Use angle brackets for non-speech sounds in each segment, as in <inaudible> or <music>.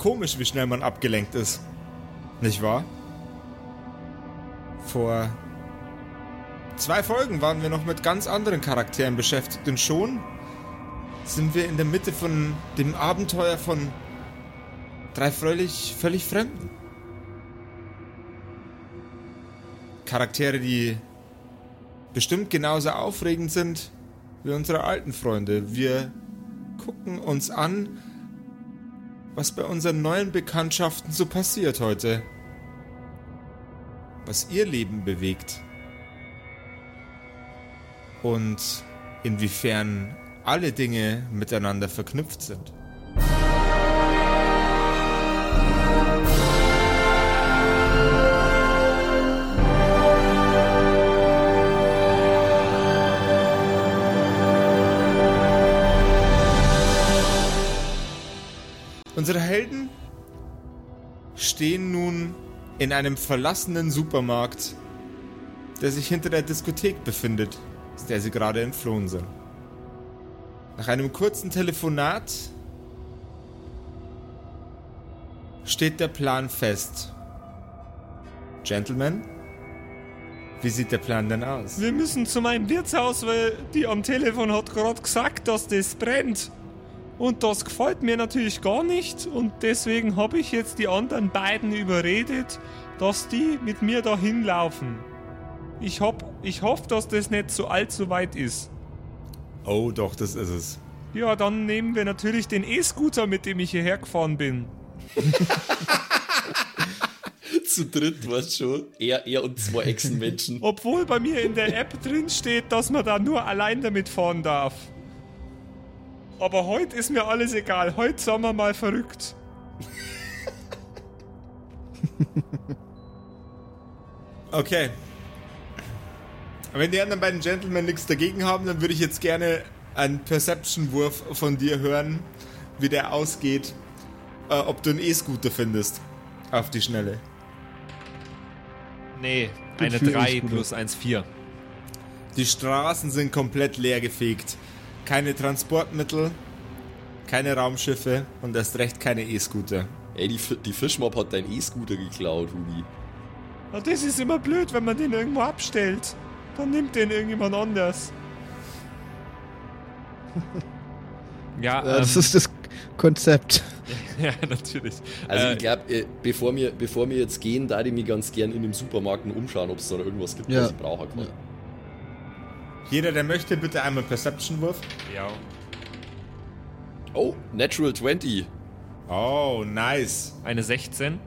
komisch, wie schnell man abgelenkt ist. Nicht wahr? Vor zwei Folgen waren wir noch mit ganz anderen Charakteren beschäftigt und schon sind wir in der Mitte von dem Abenteuer von drei völlig, völlig Fremden. Charaktere, die bestimmt genauso aufregend sind wie unsere alten Freunde. Wir gucken uns an, was bei unseren neuen Bekanntschaften so passiert heute. Was ihr Leben bewegt. Und inwiefern alle Dinge miteinander verknüpft sind. Unsere Helden stehen nun in einem verlassenen Supermarkt, der sich hinter der Diskothek befindet, aus der sie gerade entflohen sind. Nach einem kurzen Telefonat steht der Plan fest. Gentlemen, wie sieht der Plan denn aus? Wir müssen zu meinem Wirtshaus, weil die am Telefon hat gerade gesagt, dass das brennt. Und das gefällt mir natürlich gar nicht und deswegen habe ich jetzt die anderen beiden überredet, dass die mit mir dahin laufen. Ich, hab, ich hoffe, dass das nicht so allzu weit ist. Oh, doch, das ist es. Ja, dann nehmen wir natürlich den E-Scooter, mit dem ich hierher gefahren bin. <laughs> Zu dritt, weißt schon. Er, er und zwei Echsenmenschen. Obwohl bei mir in der App drin steht, dass man da nur allein damit fahren darf. Aber heute ist mir alles egal. Heute sind wir mal verrückt. <laughs> okay. Wenn die anderen beiden Gentlemen nichts dagegen haben, dann würde ich jetzt gerne einen Perception-Wurf von dir hören, wie der ausgeht, äh, ob du einen E-Scooter findest. Auf die Schnelle. Nee, eine 3 plus 1, 4. Die Straßen sind komplett leergefegt keine Transportmittel, keine Raumschiffe und erst recht keine E-Scooter. Ey, die, die Fischmob hat dein E-Scooter geklaut, Huni. Ja, das ist immer blöd, wenn man den irgendwo abstellt. Dann nimmt den irgendjemand anders. <laughs> ja, ähm, das ist das Konzept. <laughs> ja, natürlich. Also äh, ich glaube, äh, bevor, wir, bevor wir jetzt gehen, da ich mich ganz gern in dem Supermarkt umschauen, ob es da noch irgendwas gibt, ja. was ich brauchen kann. Ja. Jeder, der möchte, bitte einmal Perception-Wurf. Ja. Oh, Natural 20. Oh, nice. Eine 16.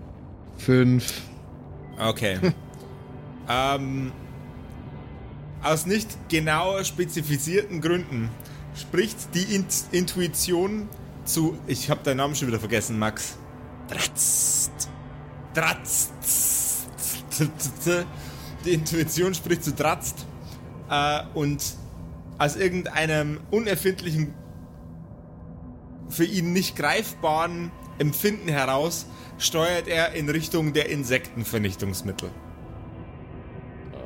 5. Okay. <laughs> ähm, aus nicht genau spezifizierten Gründen spricht die Int Intuition zu. Ich habe deinen Namen schon wieder vergessen, Max. Dratzt. Dratzt. <laughs> Die Intuition spricht zu Dratzt äh, und aus irgendeinem unerfindlichen, für ihn nicht greifbaren Empfinden heraus steuert er in Richtung der Insektenvernichtungsmittel.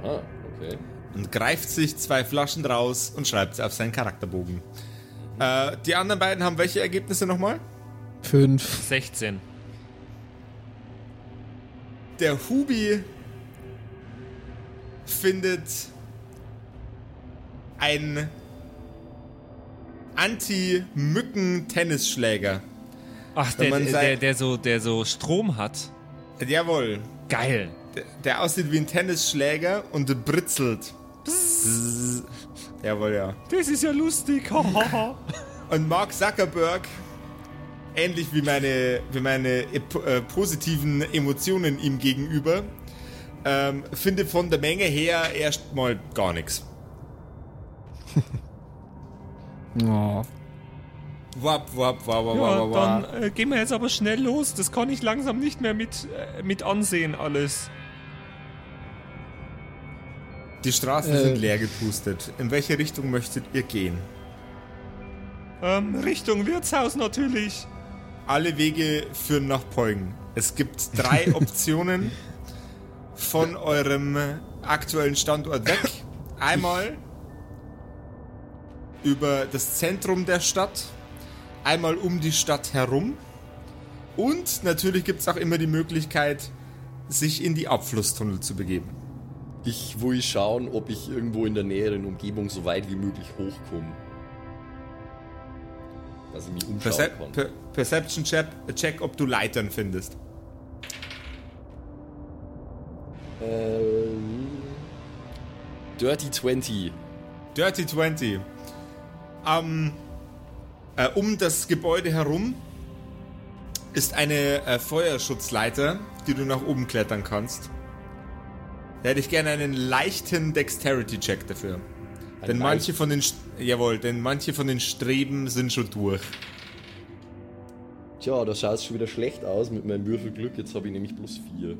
Aha, okay. Und greift sich zwei Flaschen raus und schreibt sie auf seinen Charakterbogen. Äh, die anderen beiden haben welche Ergebnisse nochmal? Fünf. 16. Der Hubi findet ein Anti-Mücken-Tennisschläger. Ach, der, der, der, der, so, der so Strom hat. Jawohl. Geil. Der, der aussieht wie ein Tennisschläger und britzelt. Jawohl, ja. Das ist ja lustig. <laughs> und Mark Zuckerberg, ähnlich wie meine, wie meine äh, positiven Emotionen ihm gegenüber, ähm, findet von der Menge her erstmal gar nichts. Oh. Wap, wap, wap, wap, ja, wap, wap. Dann äh, gehen wir jetzt aber schnell los. Das kann ich langsam nicht mehr mit, äh, mit ansehen, alles. Die Straßen äh. sind leer gepustet. In welche Richtung möchtet ihr gehen? Ähm, Richtung Wirtshaus natürlich. Alle Wege führen nach Peugen. Es gibt drei <laughs> Optionen von eurem aktuellen Standort weg. Einmal über das Zentrum der Stadt, einmal um die Stadt herum und natürlich gibt es auch immer die Möglichkeit, sich in die Abflusstunnel zu begeben. Ich will schauen, ob ich irgendwo in der näheren Umgebung so weit wie möglich hochkomme. Dass ich mich umschauen Percep kann. per Perception check, check, ob du Leitern findest. Ähm, Dirty 20. Dirty 20. Ähm, äh, um das Gebäude herum ist eine äh, Feuerschutzleiter, die du nach oben klettern kannst. Da hätte ich gerne einen leichten Dexterity-Check dafür. Ein denn manche von den St- jawohl, denn manche von den Streben sind schon durch. Tja, da schaut es schon wieder schlecht aus mit meinem Würfelglück. Jetzt habe ich nämlich plus 4.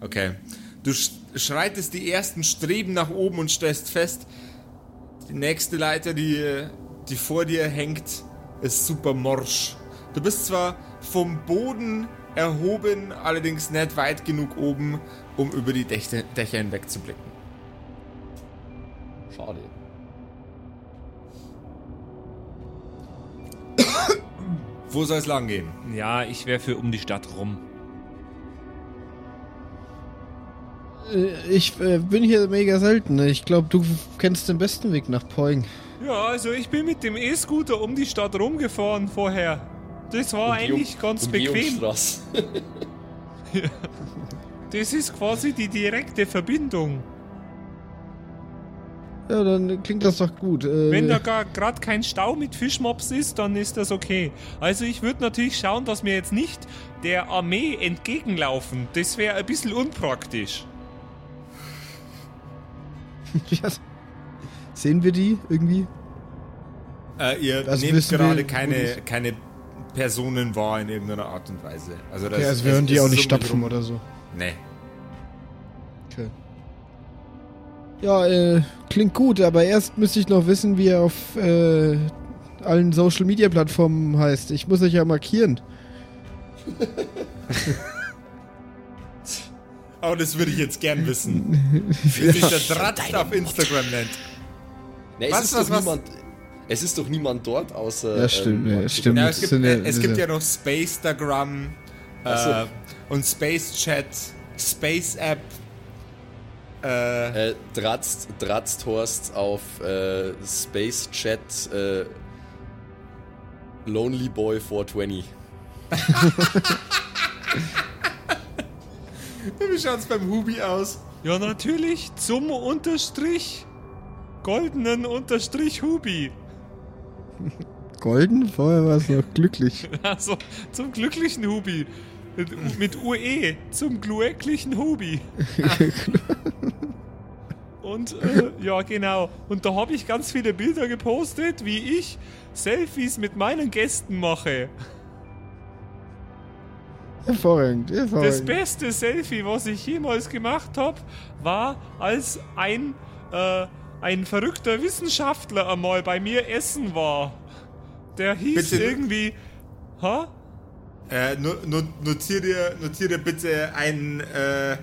Okay. Du sch schreitest die ersten Streben nach oben und stellst fest, die nächste Leiter, die, die vor dir hängt, ist super morsch. Du bist zwar vom Boden erhoben, allerdings nicht weit genug oben, um über die Dächer, Dächer hinweg zu blicken. Schade. Wo soll es lang gehen? Ja, ich wäre für um die Stadt rum. Ich äh, bin hier mega selten. Ich glaube, du kennst den besten Weg nach Poing. Ja, also ich bin mit dem E-Scooter um die Stadt rumgefahren vorher. Das war eigentlich ganz bequem. Umgehungsstraße. <laughs> Das ist quasi die direkte Verbindung. Ja, dann klingt das doch gut. Äh, Wenn da gerade kein Stau mit Fischmops ist, dann ist das okay. Also ich würde natürlich schauen, dass wir jetzt nicht der Armee entgegenlaufen. Das wäre ein bisschen unpraktisch. Sehen wir die irgendwie? Äh, ihr Also nehmt gerade keine, keine Personen wahr in irgendeiner Art und Weise. Also, das Ja, also es- wir hören die auch nicht so stapfen oder so. Nee. Okay. Ja, äh, klingt gut, aber erst müsste ich noch wissen, wie er auf äh, allen Social Media Plattformen heißt. Ich muss euch ja markieren. <laughs> Oh, das würde ich jetzt gern wissen. <laughs> Wie sich der Dratz auf Instagram nennt. Na, es, Was, ist was, doch was? niemand, es ist doch niemand dort außer. Ja, stimmt, ja, Mark stimmt. Ja, es gibt, ja äh, es gibt ja noch Spacestagram Ach so. äh, und Space Chat, Space App. Äh, Äh, Dratzt, Dratzt Horst auf äh, Space Chat äh, Lonely Boy 420. <laughs> <laughs> wie schaut's beim Hubi aus? Ja, natürlich zum Unterstrich goldenen Unterstrich Hubi. <laughs> Golden? Vorher war es noch glücklich. <laughs> Also zum glücklichen Hubi. Mit, mit UE zum glücklichen Hubi. <laughs> Und äh, ja, genau. Und da habe ich ganz viele Bilder gepostet, wie ich Selfies mit meinen Gästen mache. Hervorragend, Das hervorragend. beste Selfie, was ich jemals gemacht habe, war, als ein, äh, ein verrückter Wissenschaftler einmal bei mir essen war. Der hieß Bitte- irgendwie. Ha? Äh, no, no, notier, dir, notier dir bitte einen, äh,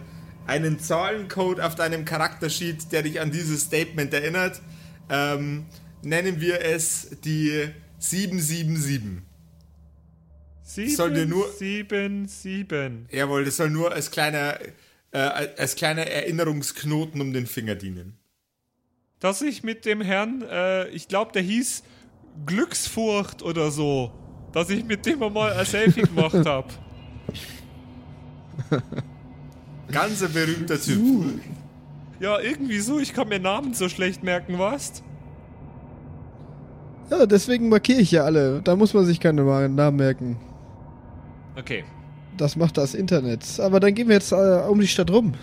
einen Zahlencode auf deinem Charaktersheet, der dich an dieses Statement erinnert. Ähm, nennen wir es die 777. Sieben, Soll dir nur- sieben, sieben. Jawohl, das soll nur als kleiner, äh, als kleiner Erinnerungsknoten um den Finger dienen. Dass ich mit dem Herrn, äh, ich glaube, der hieß Glücksfurcht oder so, dass ich mit dem einmal ein Selfie gemacht habe. <laughs> Ganz ein berühmter Typ. Ja, irgendwie so, ich kann mir Namen so schlecht merken, was? Ja, deswegen markiere ich ja alle. Da muss man sich keine Namen merken. Okay. Das macht das Internet. Aber dann gehen wir jetzt äh, um die Stadt rum.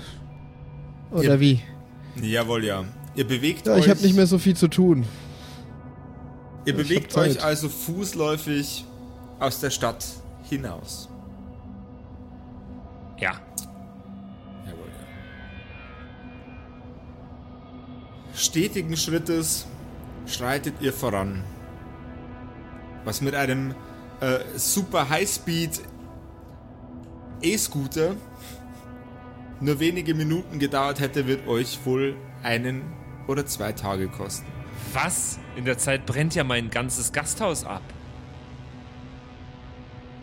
Oder Ja. wie? Jawohl, ja. Ihr bewegt Ja, euch. ich habe nicht mehr so viel zu tun. Ihr Ich bewegt euch also fußläufig aus der Stadt hinaus. Ja. Jawohl, ja. Stetigen Schrittes schreitet ihr voran. Was mit einem äh, super Highspeed E-Scooter nur wenige Minuten gedauert hätte, wird euch wohl einen oder zwei Tage kosten. Was? In der Zeit brennt ja mein ganzes Gasthaus ab.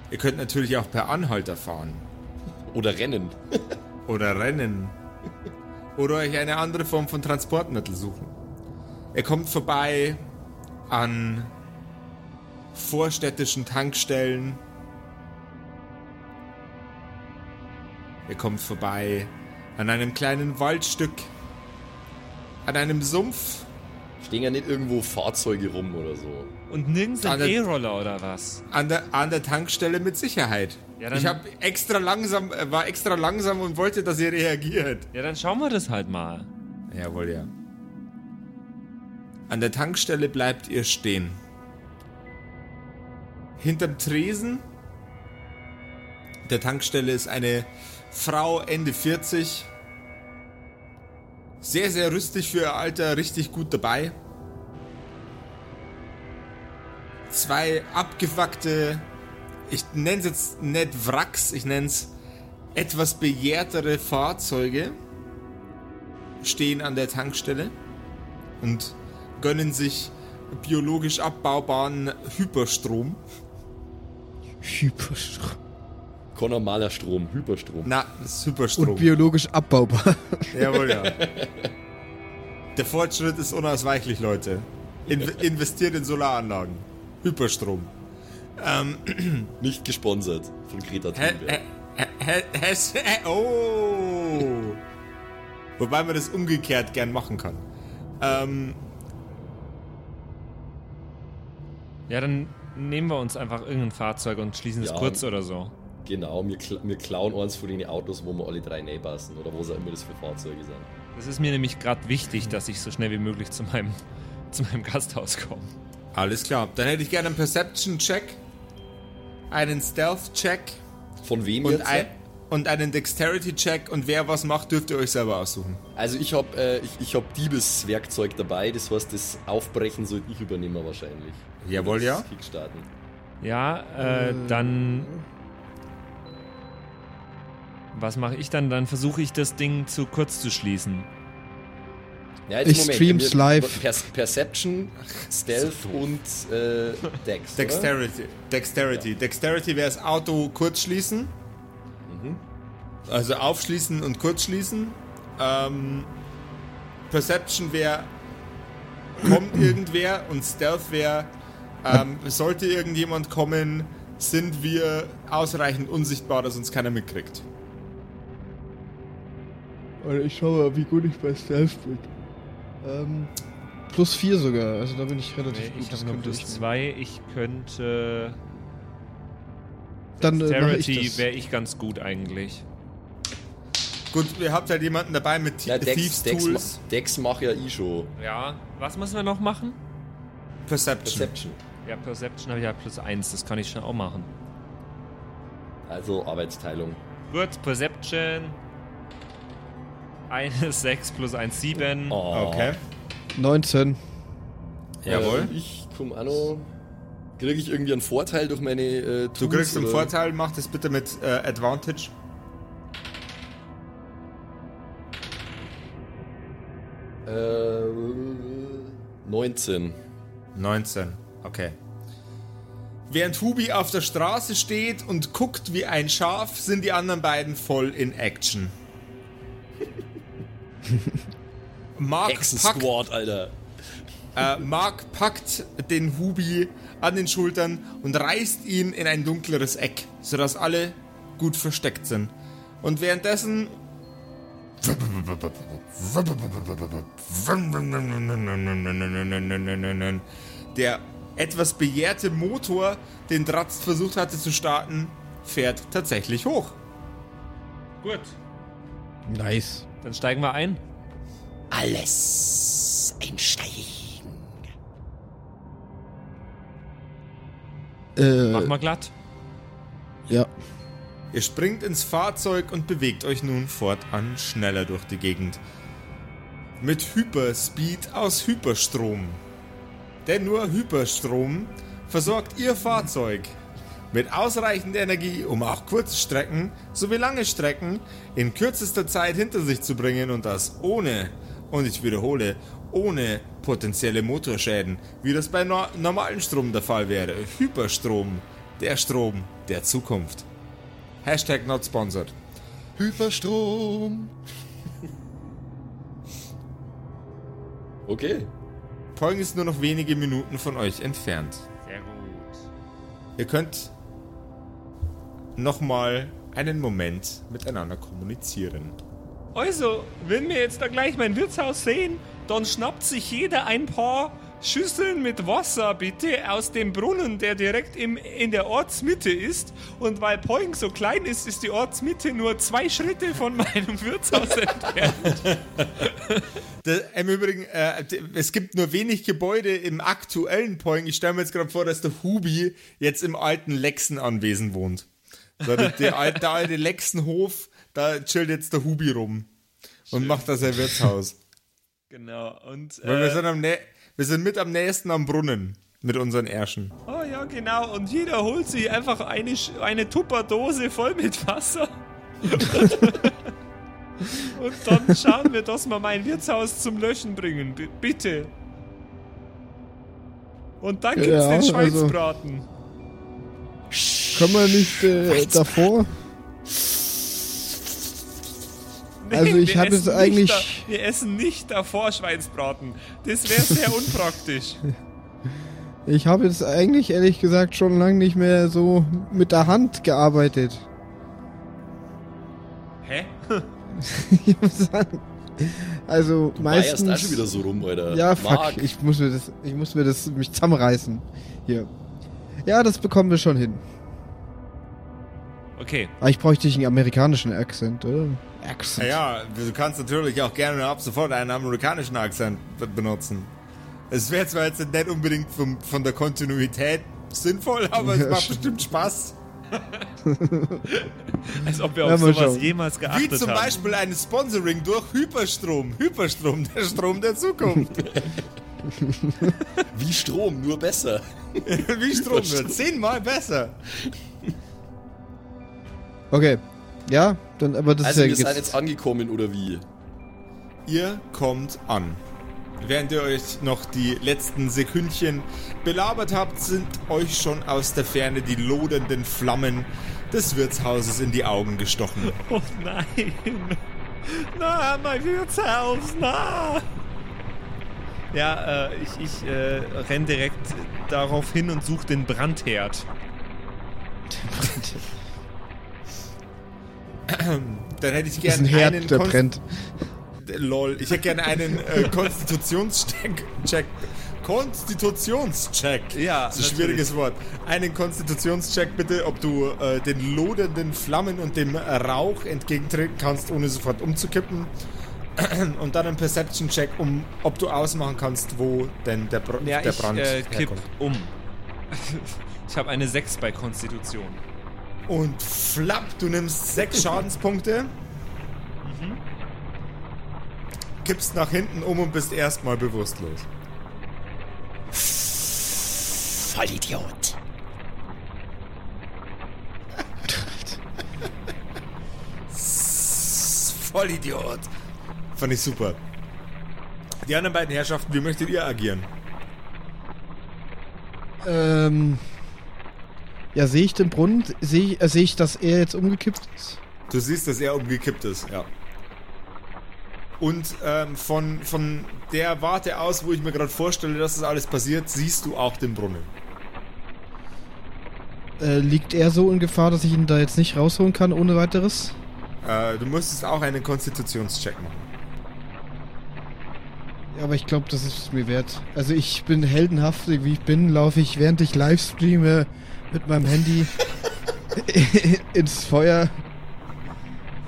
Ihr könnt natürlich auch per Anhalter fahren. Oder rennen. <laughs> Oder rennen. Oder euch eine andere Form von Transportmittel suchen. Ihr kommt vorbei an vorstädtischen Tankstellen. Ihr kommt vorbei an einem kleinen Waldstück, an einem Sumpf. Stehen ja nicht irgendwo Fahrzeuge rum oder so. Und nirgends ein E-Roller oder was? An der, an der Tankstelle mit Sicherheit. Ja, ich hab extra langsam, äh, war extra langsam und wollte, dass ihr reagiert. Ja, dann schauen wir das halt mal. Jawohl, ja. An der Tankstelle bleibt ihr stehen. Hinterm Tresen der Tankstelle ist eine Frau Ende 40. Sehr, sehr rüstig für ihr Alter, richtig gut dabei. Zwei abgefuckte, ich nenne es jetzt nicht Wracks, ich nenne es etwas begehrtere Fahrzeuge stehen an der Tankstelle und gönnen sich biologisch abbaubaren Hyperstrom. Hyperstrom. Kein normaler Strom, Hyperstrom. Na, das ist Hyperstrom. Und biologisch abbaubar. <laughs> Jawohl, ja. Der Fortschritt ist unausweichlich, Leute. In investiert in Solaranlagen. Hyperstrom. Ähm, <clears throat> Nicht gesponsert von Greta Thunberg. Hä, hä, hä, oh! Wobei man das umgekehrt gern machen kann. Ähm, ja, dann nehmen wir uns einfach irgendein Fahrzeug und schließen es ja, kurz oder so. Genau, wir, wir klauen eins von den Autos, wo wir alle drei näher passen oder wo auch immer das für Fahrzeuge sind. Das ist mir nämlich gerade wichtig, dass ich so schnell wie möglich zu meinem, <laughs> zu meinem Gasthaus komme. Alles klar. Dann hätte ich gerne einen Perception-Check, einen Stealth-Check. Von wem und jetzt? Ein, und einen Dexterity-Check und wer was macht, dürft ihr euch selber aussuchen. Also ich habe äh, ich, ich hab Diebeswerkzeug dabei, das heißt, das Aufbrechen sollte ich übernehmen wahrscheinlich. Jawohl, ja. Kickstarten. Ja, äh, dann... Was mache ich dann? Dann versuche ich das Ding zu kurz zu schließen. Ja, ich Moment, streams live. Per Perception, Stealth und äh, Dex. Dexterity. Oder? Dexterity. Ja. Dexterity wäre das Auto kurz schließen. Mhm. Also aufschließen und kurz schließen. Ähm, Perception wäre, kommt <clears throat> irgendwer und Stealth wäre, ähm, sollte irgendjemand kommen, sind wir ausreichend unsichtbar, dass uns keiner mitkriegt. Ich schau mal, wie gut ich bei Stealth bin. Ähm, plus 4 sogar, also da bin ich relativ nee, gut. Ich habe nur plus 2, ich könnte... Dann äh, wäre ich ganz gut eigentlich. Gut, ihr habt halt jemanden dabei mit ja, Dex, Thieves Dex, Tools. Dex mach ja ich schon. Ja, was müssen wir noch machen? Perception. Perception. Ja, Perception habe ich ja plus 1, das kann ich schon auch machen. Also Arbeitsteilung. Gut, Perception. Eine <laughs> 6 plus 1, 7. Oh. Okay. 19. Jawohl. Äh, ich komme auch noch. Kriege ich irgendwie einen Vorteil durch meine äh, Tools, Du kriegst einen Vorteil, mach das bitte mit äh, Advantage. Äh, 19. 19, okay. Während Hubi auf der Straße steht und guckt wie ein Schaf, sind die anderen beiden voll in Action. <laughs> Mark Squad, Alter. Äh, Mark packt den Hubi an den Schultern und reißt ihn in ein dunkleres Eck, sodass alle gut versteckt sind. Und währenddessen der etwas begehrte Motor, den Dratz versucht hatte zu starten, fährt tatsächlich hoch. Gut. Nice. Dann steigen wir ein. Alles einsteigen. Äh, Mach mal glatt. Ja. Ihr springt ins Fahrzeug und bewegt euch nun fortan schneller durch die Gegend. Mit Hyperspeed aus Hyperstrom. Denn nur Hyperstrom versorgt ihr Fahrzeug mit ausreichend Energie, um auch kurze Strecken sowie lange Strecken in kürzester Zeit hinter sich zu bringen und das ohne, und ich wiederhole, ohne potenzielle Motorschäden, wie das bei no normalen Strom der Fall wäre. Hyperstrom der Strom der Zukunft. Hashtag not sponsored. Hyperstrom. okay. Poing ist nur noch wenige Minuten von euch entfernt. Sehr gut. Ihr könnt nochmal einen Moment miteinander kommunizieren. Also, wenn wir jetzt da gleich mein Wirtshaus sehen, dann schnappt sich jeder ein paar Schüsseln mit Wasser bitte aus dem Brunnen, der direkt im, in der Ortsmitte ist. Und weil Poing so klein ist, ist die Ortsmitte nur zwei Schritte von <laughs> meinem Wirtshaus entfernt. <laughs> Im Übrigen, äh, es gibt nur wenig Gebäude im aktuellen Poing. Ich stelle mir jetzt gerade vor, dass der Hubi jetzt im alten Lexen-Anwesen wohnt. So, der, der, alte, der alte Lexenhof, da chillt jetzt der Hubi rum und macht da sein Wirtshaus. Genau, und. Weil wir Äh, sind, am nä wir sind mit am nächsten am Brunnen mit unseren Ärschen. oh ja, genau, und jeder holt sich einfach eine, eine Tupperdose voll mit Wasser. <laughs> und dann schauen wir, dass wir mein Wirtshaus zum Löschen bringen. B bitte. Und dann gibt's Ja, den also- Schweinsbraten. Können wir nicht äh, davor? Also ich jetzt essen eigentlich- Nicht da, wir essen nicht davor Schweinsbraten. Das wäre sehr unpraktisch. <laughs> Ich habe jetzt eigentlich ehrlich gesagt schon lange nicht mehr so mit der Hand gearbeitet. Hä? <laughs> Ich muss sagen. Also Du meistens auch schon wieder so rum, Alter. ja, fuck. Marc, Ich muss mir das, ich muss mir das mich zusammenreißen. Hier. Ja, das bekommen wir schon hin. Okay. Aber ich bräuchte einen amerikanischen Akzent, oder? Accent. Ja, du kannst natürlich auch gerne ab sofort einen amerikanischen Akzent be- benutzen. Es wäre zwar jetzt nicht unbedingt vom, von der Kontinuität sinnvoll, <laughs> aber es Ja, macht stimmt. bestimmt Spaß. <laughs> Als ob wir Ja, auf mal sowas schauen. jemals Wie geachtet zum haben. Beispiel ein Sponsoring durch Hyperstrom. Hyperstrom, der Strom der Zukunft. wie Strom, nur besser. <laughs> Wie Strom wird. Zehnmal besser. Okay. Ja, dann, aber das Also, wir ist ja sind jetzt angekommen, oder wie? Ihr kommt an. Während ihr euch noch die letzten Sekündchen belabert habt, sind euch schon aus der Ferne die lodernden Flammen des Wirtshauses in die Augen gestochen. <laughs> Oh nein. Na, mein Wirtshaus, na. Ja, äh, ich, ich äh, renn direkt darauf hin und suche den Brandherd. <clears throat> Dann hätte ich gerne ein Herd, einen der Kon- brennt. Lol. Ich hätte gerne einen äh, <laughs> Konstitutionscheck. Check. Konstitutionscheck. Ja, Das ist ein schwieriges Wort. Einen Konstitutionscheck bitte, ob du äh, den lodernden Flammen und dem Rauch entgegentreten kannst, ohne sofort umzukippen. <clears throat> Und dann einen Perception-Check, um, ob du ausmachen kannst, wo denn der, Br Ja, der ich Brand äh, kipp herkommt. um. <laughs> Ich habe eine 6 bei Konstitution. Und flapp, du nimmst sechs <laughs> Schadenspunkte. Kippst nach hinten um und bist erstmal bewusstlos. Vollidiot. <laughs> Vollidiot. Fand ich super. Die anderen beiden Herrschaften, wie möchtet ihr agieren? Ähm. Ja, sehe ich den Brunnen? Sehe ich, äh, sehe ich, dass er jetzt umgekippt ist? Du siehst, dass er umgekippt ist, ja. Und ähm, von, von der Warte aus, wo ich mir gerade vorstelle, dass das alles passiert, siehst du auch den Brunnen. Äh, liegt er so in Gefahr, dass ich ihn da jetzt nicht rausholen kann ohne weiteres? Äh, du müsstest auch einen Konstitutionscheck machen. Ja, aber ich glaube, das ist mir wert. Also ich bin heldenhaft, wie ich bin, laufe ich, während ich live streame, mit meinem Handy <laughs> ins Feuer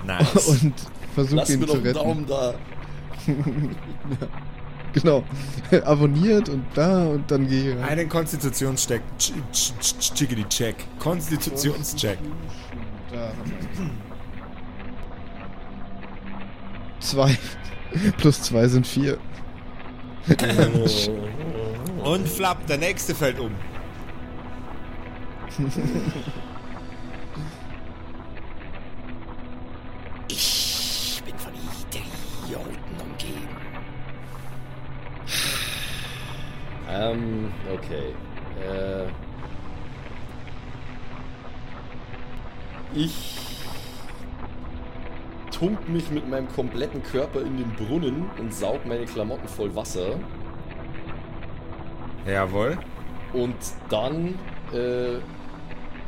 Nice. und versuche ihn mir zu retten. Daumen da. <laughs> Genau. <laughs> Abonniert und da und dann gehe ich rein. einen Konstitutionscheck. Ch- ch- ch- Chickity check. Konstitutionscheck. Da haben wir. Zwei. Plus zwei sind vier. Und flapp, der nächste fällt um. <laughs> Ich bin von Idioten umgeben. Ähm, okay. Äh. Ich tunk mich mit meinem kompletten Körper in den Brunnen und saug meine Klamotten voll Wasser. Jawohl. Und dann äh,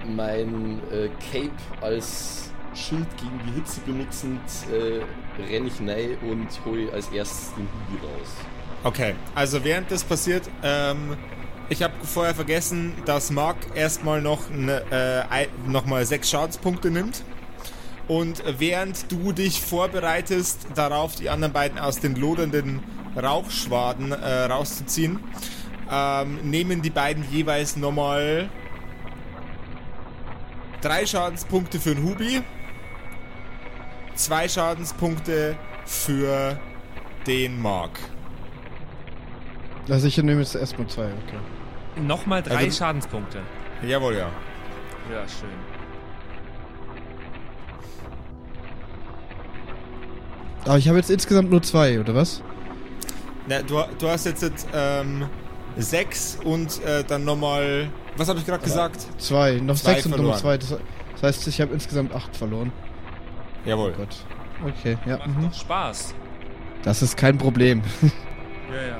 mein äh, Cape als Schild gegen die Hitze benutzend äh, renne ich rein und hole als erstes den Hubi raus. Okay, also während das passiert, ähm, ich habe vorher vergessen, dass Mark erstmal noch, ne, äh, noch mal sechs Schadenspunkte nimmt. Und während du dich vorbereitest, darauf die anderen beiden aus den lodernden Rauchschwaden äh, rauszuziehen, ähm, nehmen die beiden jeweils nochmal drei Schadenspunkte für den Hubi, zwei Schadenspunkte für den Mark. Also ich nehme jetzt erstmal zwei, okay. Nochmal drei Also- Schadenspunkte. Jawohl, ja. Ja, schön. Aber ich habe jetzt insgesamt nur zwei, oder was? Na, du, du hast jetzt ähm, sechs und äh, dann nochmal. Was habe ich gerade gesagt? Zwei, noch Zwei sechs und nochmal verloren. zwei. Das, das heißt, ich habe insgesamt acht verloren. Jawohl. Oh Gott. Okay, ja. Macht Mhm. doch Spaß. Das ist kein Problem. Ja, ja.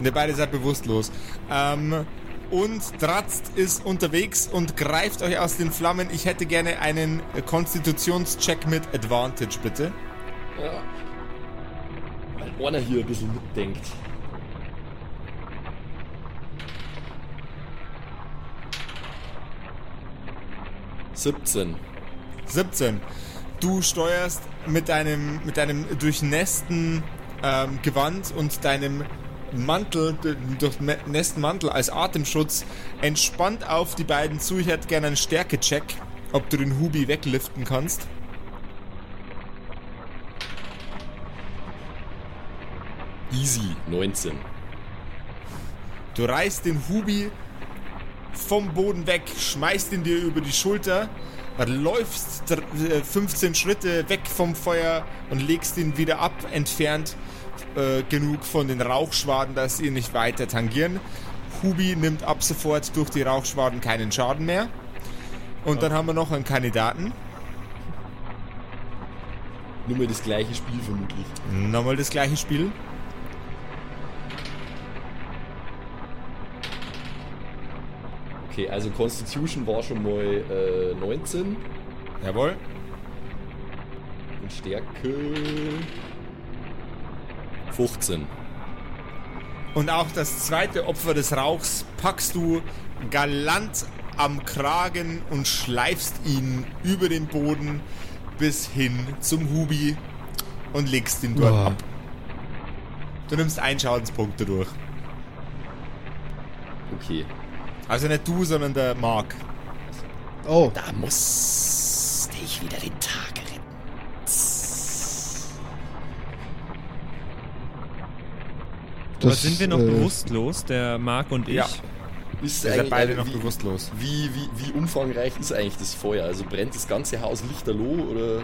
Ne, beide seid bewusstlos. Ähm, und Dratzt ist unterwegs und greift euch aus den Flammen. Ich hätte gerne einen Konstitutionscheck mit Advantage, bitte. Ja. Weil einer hier ein bisschen mitdenkt. Siebzehn. 17. Du steuerst mit deinem, mit deinem durchnässten ähm, Gewand und deinem Mantel, durchnässten Mantel als Atemschutz entspannt auf die beiden zu. Ich hätte gerne einen Stärke-Check, ob du den Hubi wegliften kannst. Easy. 19. Du reißt den Hubi vom Boden weg, schmeißt ihn dir über die Schulter, läufst dr- äh, 15 Schritte weg vom Feuer und legst ihn wieder ab, entfernt äh, genug von den Rauchschwaden, dass sie ihn nicht weiter tangieren. Hubi nimmt ab sofort durch die Rauchschwaden keinen Schaden mehr. Und dann haben wir noch einen Kandidaten. Nur mal das gleiche Spiel vermutlich. Nochmal das gleiche Spiel. Okay, also Constitution war schon mal äh, 19 Jawohl. und Stärke 15. Und auch das zweite Opfer des Rauchs packst du galant am Kragen und schleifst ihn über den Boden bis hin zum Hubi und legst ihn dort Boah. ab. Du nimmst einen Schadenspunkt dadurch. Okay. Also nicht du, sondern der Mark. Oh, Da musste ich wieder den Tag retten. das Aber sind wir noch äh, bewusstlos, der Marc und ich? Ja. Ist Ihr seid beide noch wie, bewusstlos. Wie, wie, wie umfangreich ist eigentlich das Feuer? Also brennt das ganze Haus lichterloh oder?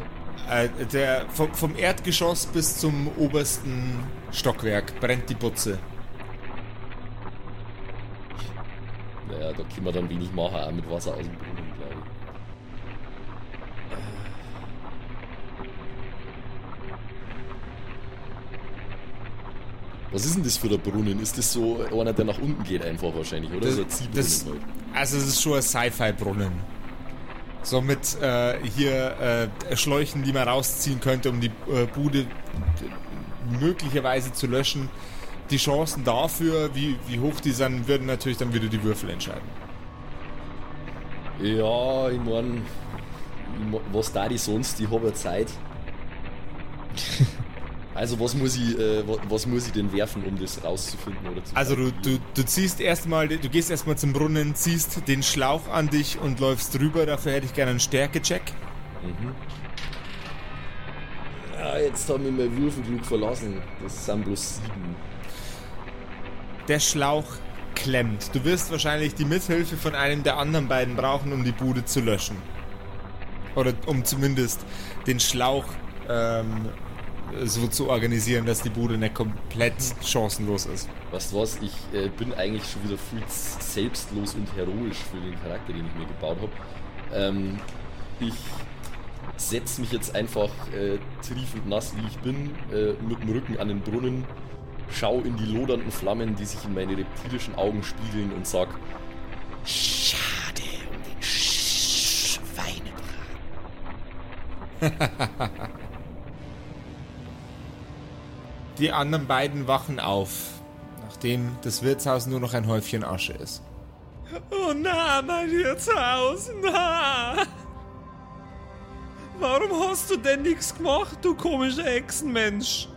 Äh, der, vom, vom Erdgeschoss bis zum obersten Stockwerk brennt die Putze. Naja, da können wir dann wenig machen, auch mit Wasser aus dem Brunnen, glaube ich. Was ist denn das für der Brunnen? Ist das so einer, der nach unten geht einfach wahrscheinlich, oder? Das- so ein das- halt. Also es ist schon ein Sci-Fi-Brunnen. So mit äh, hier äh, Schläuchen, die man rausziehen könnte, um die äh, Bude möglicherweise zu löschen. Die Chancen dafür, wie, wie hoch die sind, würden natürlich dann wieder die Würfel entscheiden. Ja, ich mein, ich mein, was da die sonst? Ich habe ja Zeit. <laughs> Also was muss ich, äh, was, muss ich denn werfen, um das rauszufinden oder zu Also du, du, du ziehst erstmal, du gehst erstmal zum Brunnen, ziehst den Schlauch an dich und läufst drüber. Dafür hätte ich gerne einen Stärke-Check. Ja, jetzt haben wir mein Würfelglück verlassen. Das sind bloß sieben. Der Schlauch klemmt. Du wirst wahrscheinlich die Mithilfe von einem der anderen beiden brauchen, um die Bude zu löschen. Oder um zumindest den Schlauch ähm, so zu organisieren, dass die Bude nicht komplett chancenlos ist. Du was, ich äh, bin eigentlich schon wieder viel selbstlos und heroisch für den Charakter, den ich mir gebaut habe. Ähm, ich setze mich jetzt einfach äh, triefend nass, wie ich bin, äh, mit dem Rücken an den Brunnen, schau in die lodernden Flammen, die sich in meine reptilischen Augen spiegeln und sag, Schade um den Schweinebraten. <laughs> Die anderen beiden wachen auf, nachdem das Wirtshaus nur noch ein Häufchen Asche ist. Oh na, mein Wirtshaus, na! Warum hast du denn nichts gemacht, du komischer Echsenmensch?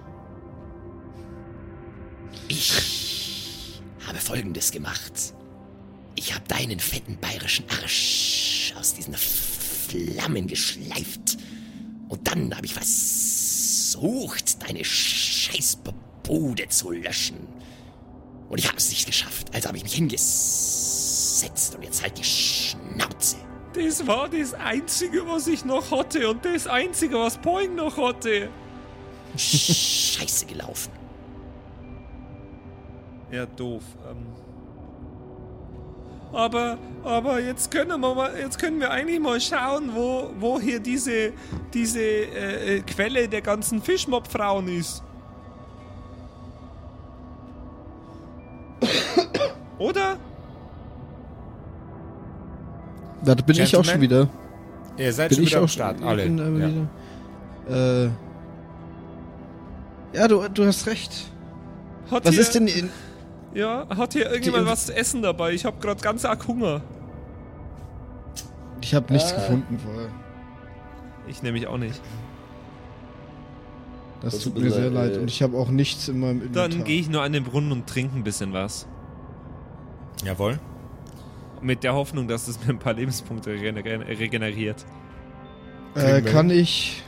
Ich habe folgendes gemacht. Ich habe deinen fetten bayerischen Arsch aus diesen Flammen geschleift. Und dann habe ich versucht, deine Scheißbude zu löschen. Und ich habe es nicht geschafft. Also habe ich mich hingesetzt und jetzt halt die Schnauze. Das war das Einzige, was ich noch hatte und das Einzige, was Poing noch hatte. Scheiße gelaufen. Ja, doof. Ähm. Aber, aber jetzt können wir mal, jetzt können wir eigentlich mal schauen, wo, wo hier diese, diese äh, äh, Quelle der ganzen Fischmob-Frauen ist. Oder? Da bin ich auch schon wieder. Ihr seid Bin schon ich wieder am auch Start, alle. Ja. wieder. Äh. Ja, du, du hast recht. Hat Was ist denn in. Ja, hat hier irgendjemand was zu essen dabei? Ich hab grad ganz arg Hunger. Ich habe nichts Äh. gefunden vorher. Ich nämlich auch nicht. Das Das tut mir sehr leid. äh, Und ich habe auch nichts in meinem Inventar. Dann gehe ich nur an den Brunnen und trinke ein bisschen was. Jawohl. Mit der Hoffnung, dass es mir ein paar Lebenspunkte regener- regeneriert. Äh, kann ich.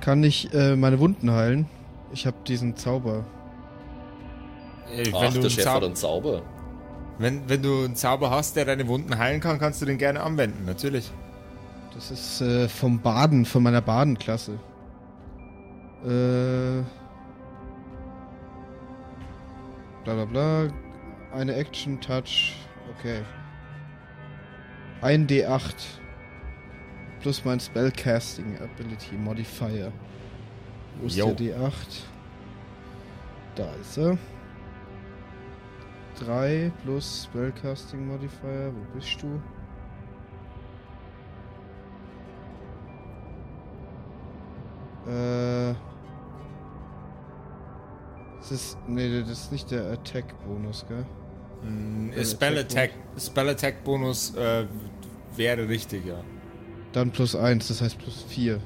Kann ich äh, meine Wunden heilen? Ich habe diesen Zauber. Äh, ach, Wenn du, der einen Chef hat Zauber, einen Zauber. wenn, wenn du einen Zauber hast, der deine Wunden heilen kann, kannst du den gerne anwenden, natürlich. Das ist äh, vom Baden, von meiner Badenklasse. Äh. Bla bla bla. Eine Action Touch. Okay. Ein D8. Plus mein Spellcasting Ability Modifier. Wo ist Jo. der D8? Da ist er. 3 plus Spellcasting Modifier. Wo bist du? Äh. Das ist. Nee, das ist nicht der Attack-Bonus, gell? Mm, Spell Attack Spell Attack Bonus äh, wäre richtig, ja. Dann plus 1, das heißt plus 4.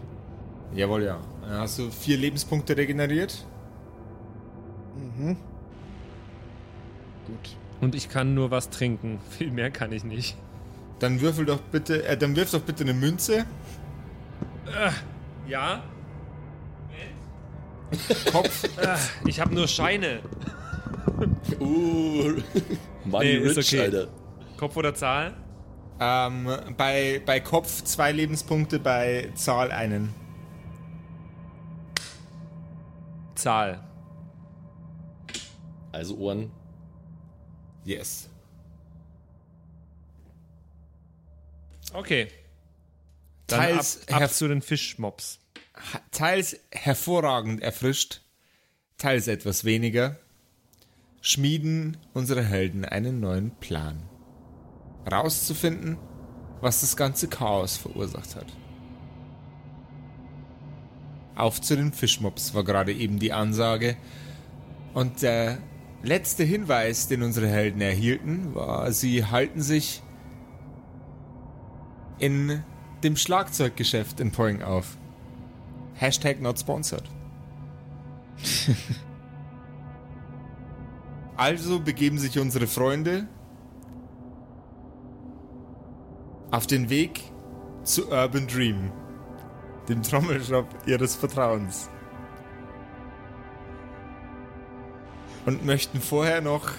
Jawohl, ja. Dann hast du vier Lebenspunkte regeneriert. Mhm. Gut. Und ich kann nur was trinken. <laughs> Viel mehr kann ich nicht. Dann würfel doch bitte, äh, dann wirf doch bitte eine Münze. Ja? Kopf. <laughs> Ich habe nur Scheine. <laughs> Uh, Money Nee, ist Rich, okay. Alter. Kopf oder Zahl? ähm, bei, bei Kopf zwei Lebenspunkte, bei Zahl einen. Zahl. Also Ohren. Yes. Okay. Dann Teils ab, ab zu den Fischmobs. Ha- Teils hervorragend erfrischt, teils etwas weniger, schmieden unsere Helden einen neuen Plan. Rauszufinden, was das ganze Chaos verursacht hat. Auf zu den Fischmobs war gerade eben die Ansage. Und der letzte Hinweis, den unsere Helden erhielten, war, sie halten sich in dem Schlagzeuggeschäft in Poing auf. Hashtag not sponsored. <laughs> also begeben sich unsere Freunde auf den Weg zu Urban Dream, dem Trommelshop ihres Vertrauens. Und möchten vorher noch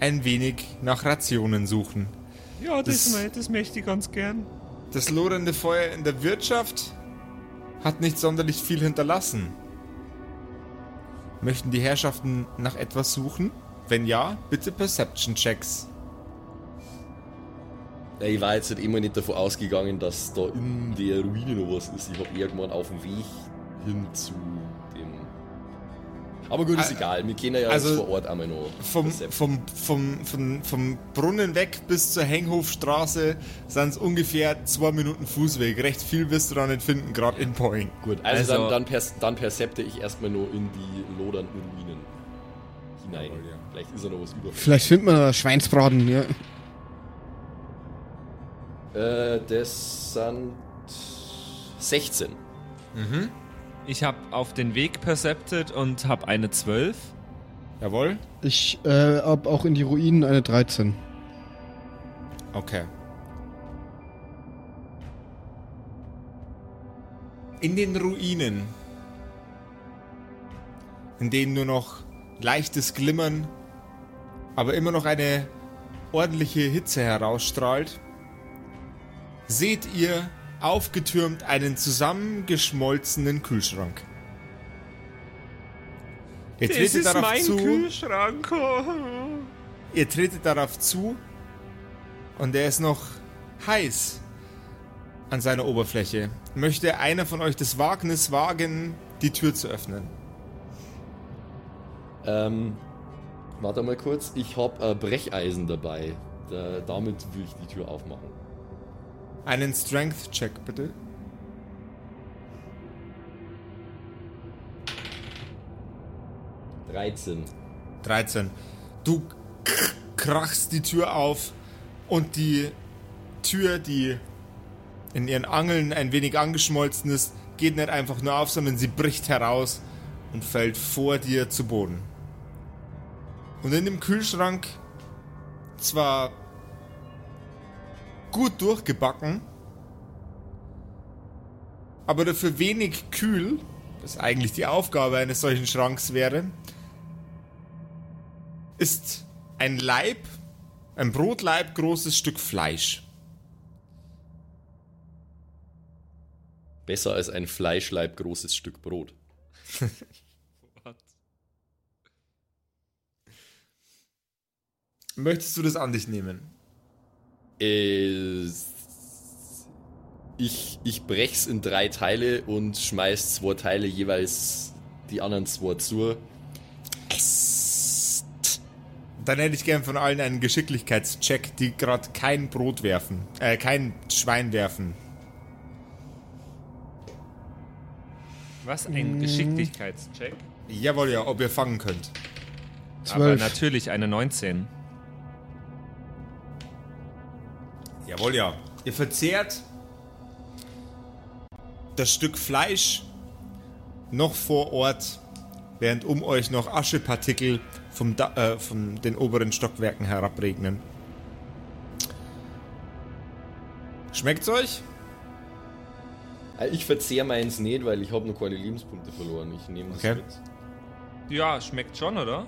ein wenig nach Rationen suchen. Ja, das, Das- das möchte ich ganz gern. Das lodernde Feuer in der Wirtschaft hat nicht sonderlich viel hinterlassen. Möchten die Herrschaften nach etwas suchen? Wenn ja, bitte Perception Checks. Ja, ich war jetzt halt immer nicht davon ausgegangen, dass da in der Ruine noch was ist. Ich habe irgendwann auf dem Weg hin zu. Aber gut, ist Ä- egal. Wir kennen ja also jetzt vor Ort einmal noch. Vom, vom, vom, vom, vom Brunnen weg bis zur Henghofstraße sind es ungefähr zwei Minuten Fußweg. Recht viel wirst du da nicht finden, gerade in Poing. Gut, also, Also- dann, dann, pers dann percepte ich erstmal nur in die lodernden Ruinen hinein. Jawohl, ja. Vielleicht ist da noch was über. Vielleicht findet man da Schweinsbraten, ja. Äh, das sind 16. Ich habe auf den Weg percepted und habe eine 12. Jawohl? Ich äh, hab auch in die Ruinen eine 13. Okay. In den Ruinen, in denen nur noch leichtes Glimmern, aber immer noch eine ordentliche Hitze herausstrahlt, seht ihr aufgetürmt einen zusammengeschmolzenen Kühlschrank. Ihr tretet darauf zu. Kühlschrank. Ihr tretet darauf zu und er ist noch heiß an seiner Oberfläche. Möchte einer von euch das Wagnis wagen, die Tür zu öffnen? Ähm, warte mal kurz. Ich habe äh, Brecheisen dabei. Da, damit will ich die Tür aufmachen. Einen Strength-Check bitte. Dreizehn. 13. Du krachst die Tür auf und die Tür, die in ihren Angeln ein wenig angeschmolzen ist, geht nicht einfach nur auf, sondern sie bricht heraus und fällt vor dir zu Boden. Und in dem Kühlschrank, zwar gut durchgebacken, aber dafür wenig kühl, was eigentlich die Aufgabe eines solchen Schranks wäre, ist ein Leib, ein Brotleib großes Stück Fleisch. Besser als ein Fleischleib großes Stück Brot. <laughs> Möchtest du das an dich nehmen? Äh, ich, ich brech's in drei Teile und schmeiß zwei Teile jeweils die anderen zwei zu. Esst. Dann hätte ich gern von allen einen Geschicklichkeitscheck, die gerade kein Brot werfen, äh, kein Schwein werfen. Was? Ein Geschicklichkeitscheck? Jawohl, ja, ob ihr fangen könnt. Aber 12. natürlich eine 19. Jawohl, ja. Ihr verzehrt das Stück Fleisch noch vor Ort, während um euch noch Aschepartikel vom da äh, von den oberen Stockwerken herabregnen. Schmeckt's euch? Äh, Ich verzehr meins nicht, weil ich habe noch keine Lebenspunkte verloren. Ich nehme das Okay. mit. Ja, schmeckt schon, oder?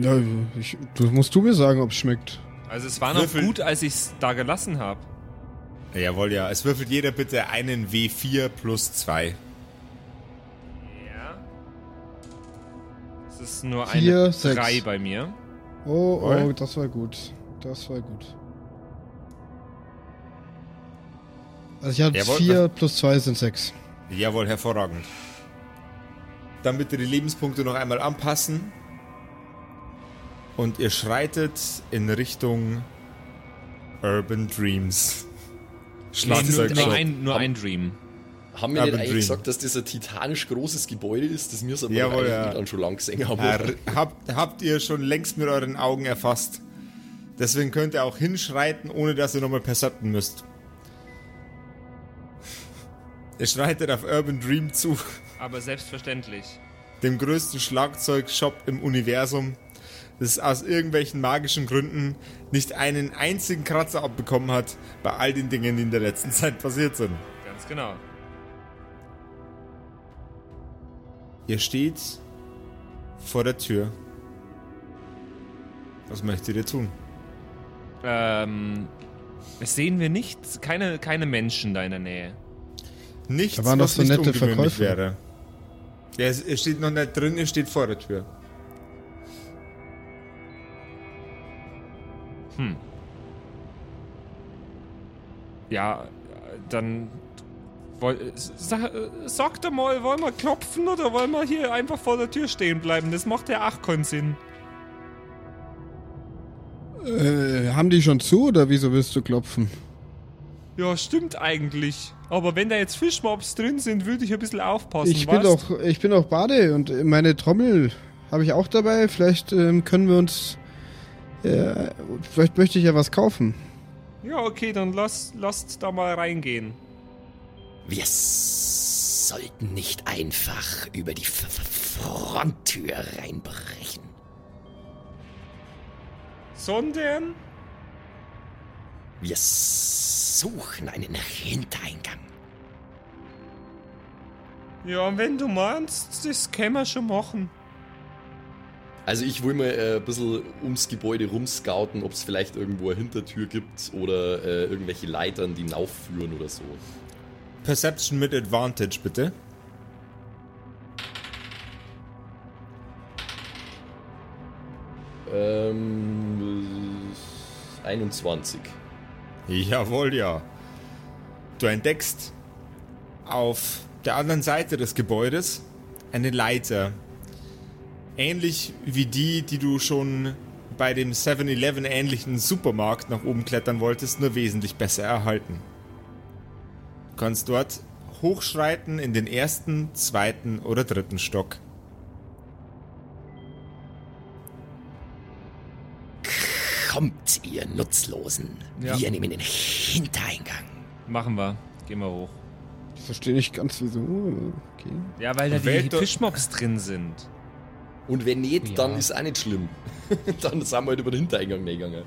Ja, ich, du musst du mir sagen, ob es schmeckt. Also es war noch Würfel. gut, als ich es da gelassen habe. Jawohl, ja. Es würfelt jeder bitte einen W4 plus 2. Ja. Das ist nur Vier, eine sechs. 3 bei mir. Oh, oh, Jawohl. das war gut. Das war gut. Also ich hatte Jawohl, 4 plus 2 sind 6. Jawohl, hervorragend. Dann bitte die Lebenspunkte noch einmal anpassen. Und ihr schreitet in Richtung Urban Dreams. Nee, nur, Schlagzeug nur, Shop. ein, nur ein Dream. Haben wir Urban nicht eigentlich Dream. gesagt, dass das ein titanisch großes Gebäude ist, das wir so Jawohl, ja. dann schon lang gesehen haben? Herr, habt, habt ihr schon längst mit euren Augen erfasst. Deswegen könnt ihr auch hinschreiten, ohne dass ihr nochmal percepten müsst. Ihr schreitet auf Urban Dream zu, Aber selbstverständlich. dem größten Schlagzeugshop im Universum, das aus irgendwelchen magischen Gründen nicht einen einzigen Kratzer abbekommen hat bei all den Dingen, die in der letzten <laughs> Zeit passiert sind. Ganz genau. Ihr steht vor der Tür. Was möchtet ihr tun? Ähm, es sehen wir nichts, keine, keine Menschen da in der Nähe. Nichts, Da waren doch was so nicht nette ungewöhnlich Verkäufer. wäre. Ja, es, es steht noch nicht drin, es steht vor der Tür. Ja, dann. Sag, doch mal, wollen wir klopfen oder wollen wir hier einfach vor der Tür stehen bleiben? Das macht ja auch keinen Sinn. Äh, haben die schon zu oder wieso willst du klopfen? Ja, stimmt eigentlich. Aber wenn da jetzt Fischmobs drin sind, würde ich ein bisschen aufpassen. Ich bin weißt? doch, ich bin auch Bade und meine Trommel habe ich auch dabei. Vielleicht ähm, können wir uns, äh, vielleicht möchte ich ja was kaufen. Ja, okay, dann lass, lasst da mal reingehen. Wir s- sollten nicht einfach über die F F Fronttür reinbrechen. Sondern. Wir suchen einen Hintereingang. Ja, wenn du meinst, das können wir schon machen. Also ich will mal äh, ein bisschen ums Gebäude rumscouten, ob es vielleicht irgendwo eine Hintertür gibt oder äh, irgendwelche Leitern, die hinaufführen oder so. Perception mit Advantage, bitte. Ähm, äh, 21. Jawohl, ja. Du entdeckst auf der anderen Seite des Gebäudes eine Leiter. Ähnlich wie die, die du schon bei dem 7-Eleven ähnlichen Supermarkt nach oben klettern wolltest, nur wesentlich besser erhalten. Du kannst dort hochschreiten in den ersten, zweiten oder dritten Stock. Kommt, ihr Nutzlosen. Ja. Wir nehmen den Hintereingang. Machen wir. Gehen wir hoch. Ich verstehe nicht ganz wieso. Okay. Ja, weil da die Fischmobs drin sind. Und wenn nicht, Ja. dann ist auch nicht schlimm. <laughs> dann sind wir halt über den Hintereingang gegangen.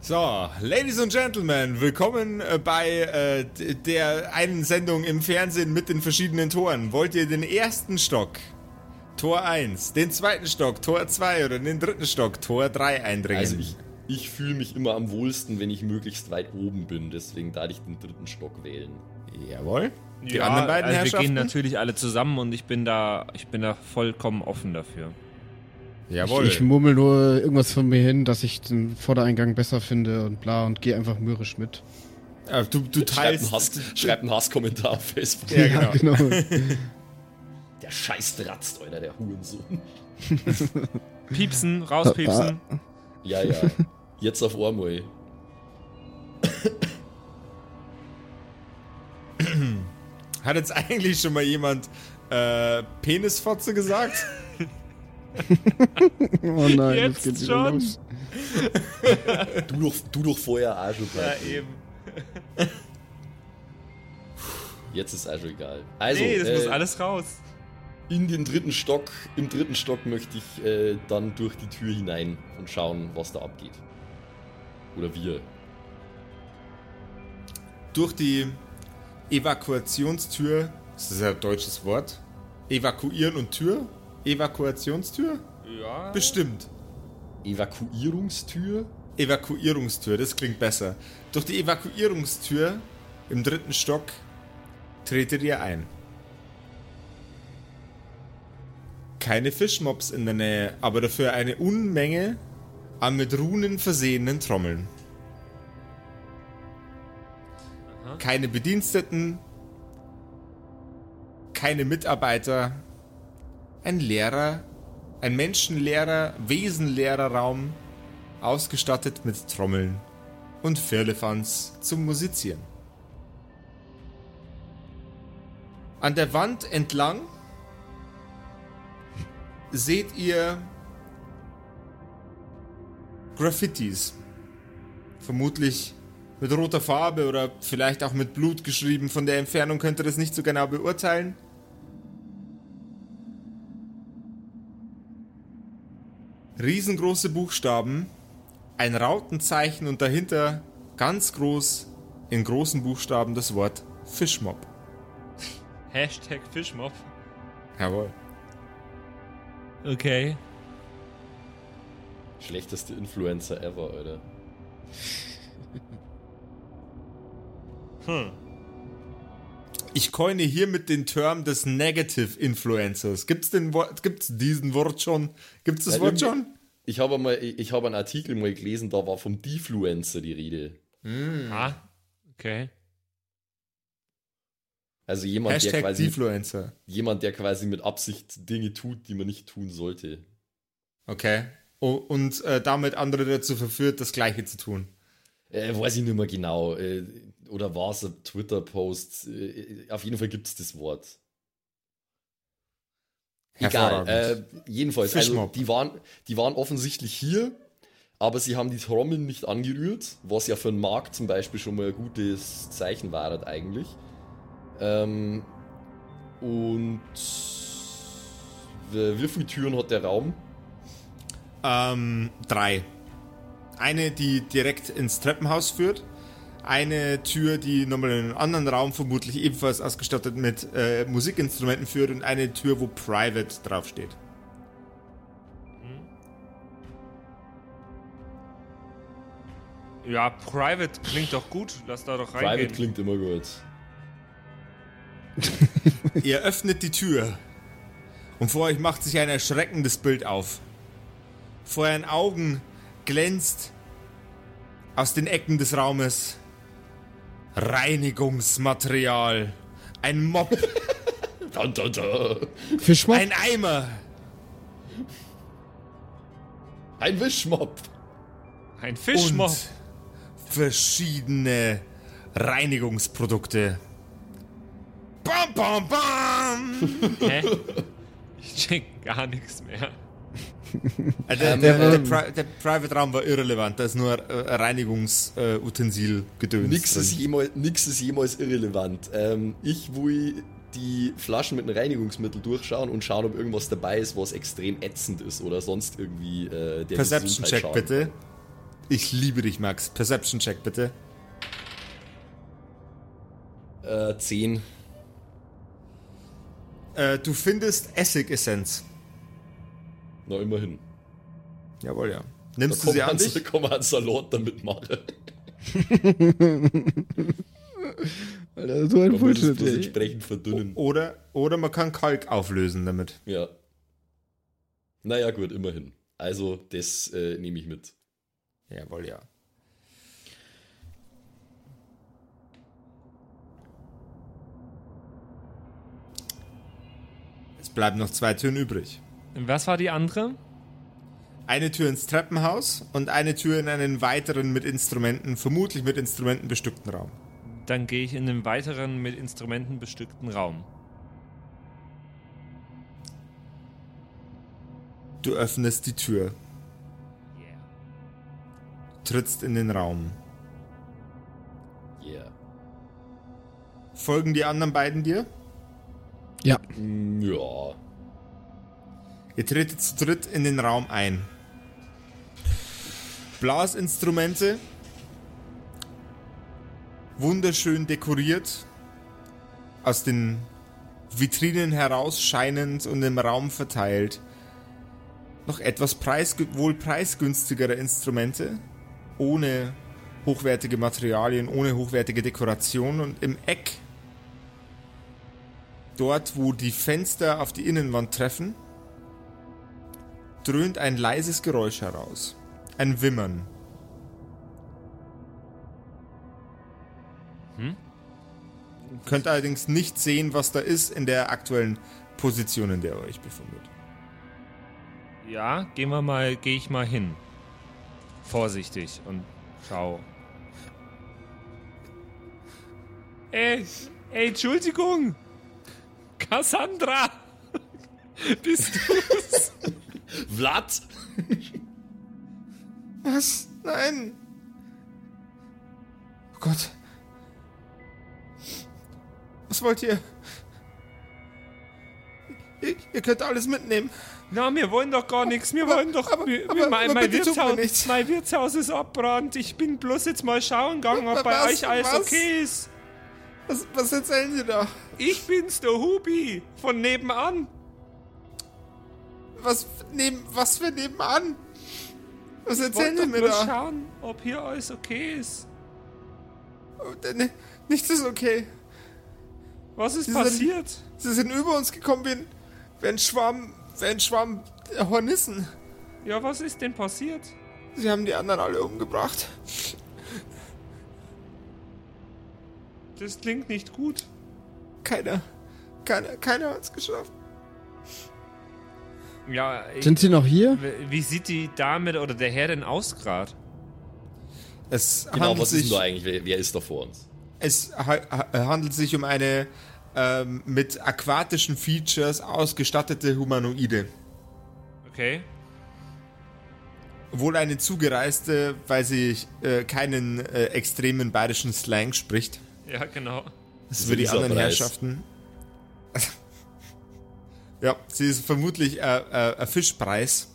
So, Ladies and Gentlemen, willkommen äh, bei äh, der einen Sendung im Fernsehen mit den verschiedenen Toren. Wollt ihr den ersten Stock, Tor 1, den zweiten Stock, Tor 2 oder den dritten Stock, Tor 3 eindringen? Also ich, ich fühle mich immer am wohlsten, wenn ich möglichst weit oben bin. Deswegen darf ich den dritten Stock wählen. Jawohl. Die ja, anderen beiden also wir Herrschaften? gehen natürlich alle zusammen und ich bin da, ich bin da vollkommen offen dafür. Jawohl. Ich, ich murmel nur irgendwas von mir hin, dass ich den Vordereingang besser finde und bla und gehe einfach mürrisch mit. Äh, du, du teilst. Hass, schreibt einen Hasskommentar auf Facebook. Ja, genau. <laughs> Der Scheiß dratzt, Alter, der Hurensohn. <laughs> Piepsen, rauspiepsen. Ja, ja. Jetzt auf einmal. <laughs> Hat jetzt eigentlich schon mal jemand äh, Penisfotze gesagt? <laughs> Oh nein, Jetzt das geht schon. los. <laughs> Du doch, du doch vorher schon. Ja, eben. Jetzt ist schon egal. Also, nee, das äh, muss alles raus. in den dritten Stock, im dritten Stock möchte ich äh, dann durch die Tür hinein und schauen, was da abgeht. Oder wir. Durch die Evakuationstür, ist das ein deutsches Wort? Evakuieren und Tür? Evakuationstür? Ja. Bestimmt. Evakuierungstür? Evakuierungstür, das klingt besser. Durch die Evakuierungstür im dritten Stock tretet ihr ein. Keine Fischmobs in der Nähe, aber dafür eine Unmenge an mit Runen versehenen Trommeln. Keine Bediensteten, keine Mitarbeiter, ein leerer, ein menschenleerer, wesenleerer Raum, ausgestattet mit Trommeln und Firlefanz zum Musizieren. An der Wand entlang seht ihr Graffitis. Vermutlich mit roter Farbe oder vielleicht auch mit Blut geschrieben. Von der Entfernung könnt ihr das nicht so genau beurteilen. Riesengroße Buchstaben, ein Rautenzeichen und dahinter ganz groß in großen Buchstaben das Wort Fischmob. <laughs> Hashtag Fischmob. Jawohl. Okay. Schlechteste Influencer ever, Alter. Ich coine hiermit den Term des Negative Influencers. Gibt's den Wort, gibt's diesen Wort schon? Gibt's das Ja, Wort schon? Ich habe mal, ich habe einen Artikel mal gelesen, da war vom Defluencer die Rede. Ah, okay. Also jemand, der Hashtag quasi, Defluencer. jemand, der quasi mit Absicht Dinge tut, die man nicht tun sollte. Okay. Und äh, damit andere dazu verführt, das Gleiche zu tun. Äh, weiß ich nicht mehr genau. Äh, oder war es ein Twitter-Post? Äh, auf jeden Fall gibt es das Wort. Egal. Äh, jedenfalls, also, die, waren, die waren offensichtlich hier, aber sie haben die Trommeln nicht angerührt, was ja für einen Markt zum Beispiel schon mal ein gutes Zeichen war halt eigentlich. Ähm, und wie wie viele Türen hat der Raum? Ähm, drei. Eine, die direkt ins Treppenhaus führt. Eine Tür, die nochmal in einen anderen Raum, vermutlich ebenfalls ausgestattet mit äh, Musikinstrumenten führt. Und eine Tür, wo Private draufsteht. Ja, Private klingt doch gut. Lass da doch Private reingehen. klingt immer gut. <laughs> Ihr öffnet die Tür. Und vor euch macht sich ein erschreckendes Bild auf. Vor euren Augen glänzt aus den Ecken des Raumes Reinigungsmaterial. Ein Mob, Da, da, da. Fischmob? ein Eimer, Ein Wischmob. Ein Fischmob. und verschiedene Reinigungsprodukte. Bam, bam, bam! Hä? Ich check gar nichts mehr. Äh, Der, der, der, Pri der Private Raum war irrelevant, da ist nur äh, Reinigungsutensil gedöns. Nix ist, jemals, nix ist jemals irrelevant. Ähm, ich will die Flaschen mit einem Reinigungsmittel durchschauen und schauen, ob irgendwas dabei ist, was extrem ätzend ist oder sonst irgendwie äh, der Perception Check schaden bitte. Ich liebe dich, Max. Perception Check bitte. Äh, 10. Äh, du findest Essigessenz. Na, immerhin. Jawohl, ja. Da Nimmst du kann sie an dich? da man einen Salat damit machen. <laughs> Alter, so ein Man muss es Bullshit, ey. entsprechend verdünnen. Oder, oder man kann Kalk auflösen damit. Ja. Naja, gut, immerhin. Also, das äh, nehme ich mit. Jawohl, ja. Es bleiben noch zwei Türen übrig. Was war die andere? Eine Tür ins Treppenhaus und eine Tür in einen weiteren mit Instrumenten, vermutlich mit Instrumenten bestückten Raum. Dann gehe ich in einen weiteren mit Instrumenten bestückten Raum. Du öffnest die Tür, Yeah. trittst in den Raum. Yeah. Folgen die anderen beiden dir? Ja. Mm, Ja. Ihr tretet zu dritt in den Raum ein. Blasinstrumente, wunderschön dekoriert, aus den Vitrinen herausscheinend und im Raum verteilt. Noch etwas preisgü wohl preisgünstigere Instrumente, ohne hochwertige Materialien, ohne hochwertige Dekoration. Und im Eck, dort wo die Fenster auf die Innenwand treffen, dröhnt ein leises Geräusch heraus. Ein Wimmern. Könnt allerdings nicht sehen, was da ist in der aktuellen Position, in der ihr euch befindet. Ja, gehen wir mal, gehe ich mal hin. Vorsichtig und schau. Ey, ey, Entschuldigung! Cassandra! <laughs> Bist du's? Vlad! Was? Nein! Oh Gott. Was wollt ihr? Ihr, ihr könnt alles mitnehmen. Na, wir wollen doch gar nichts. Wir aber- wollen doch. aber- wir, aber- mein, mein, Wirtshaus, nichts. mein Wirtshaus ist abbrannt. Ich bin bloß jetzt mal schauen gegangen, ob Was- bei euch alles was? okay ist. Was, was erzählen Sie da? Ich bin's, der Hubi, von nebenan. Was neben, was für nebenan? Was erzählen Sie mir bloß da? schauen, ob hier alles okay ist. Oh, ne- Nichts ist okay. Was ist Sie passiert? Sind, sie sind über uns gekommen wie ein, wie ein Schwarm, wie ein Schwarm Hornissen. Ja, was ist denn passiert? Sie haben die anderen alle umgebracht. Das klingt nicht gut. Keiner, keiner, keiner hat es geschafft. Ja, ich, Sind sie noch hier? wie sieht die Dame oder der Herr denn aus gerade? Es Genau, handelt was ist sich, denn da eigentlich? Wer, wer ist da vor uns? es ha ha handelt sich um eine ähm, mit aquatischen Features ausgestattete Humanoide. Okay. Wohl eine zugereiste, weil sie äh, keinen äh, extremen bayerischen Slang spricht. Ja, genau. Das ist So für die anderen Preis. Herrschaften. Ja, sie ist vermutlich äh, äh, ein Fischpreis.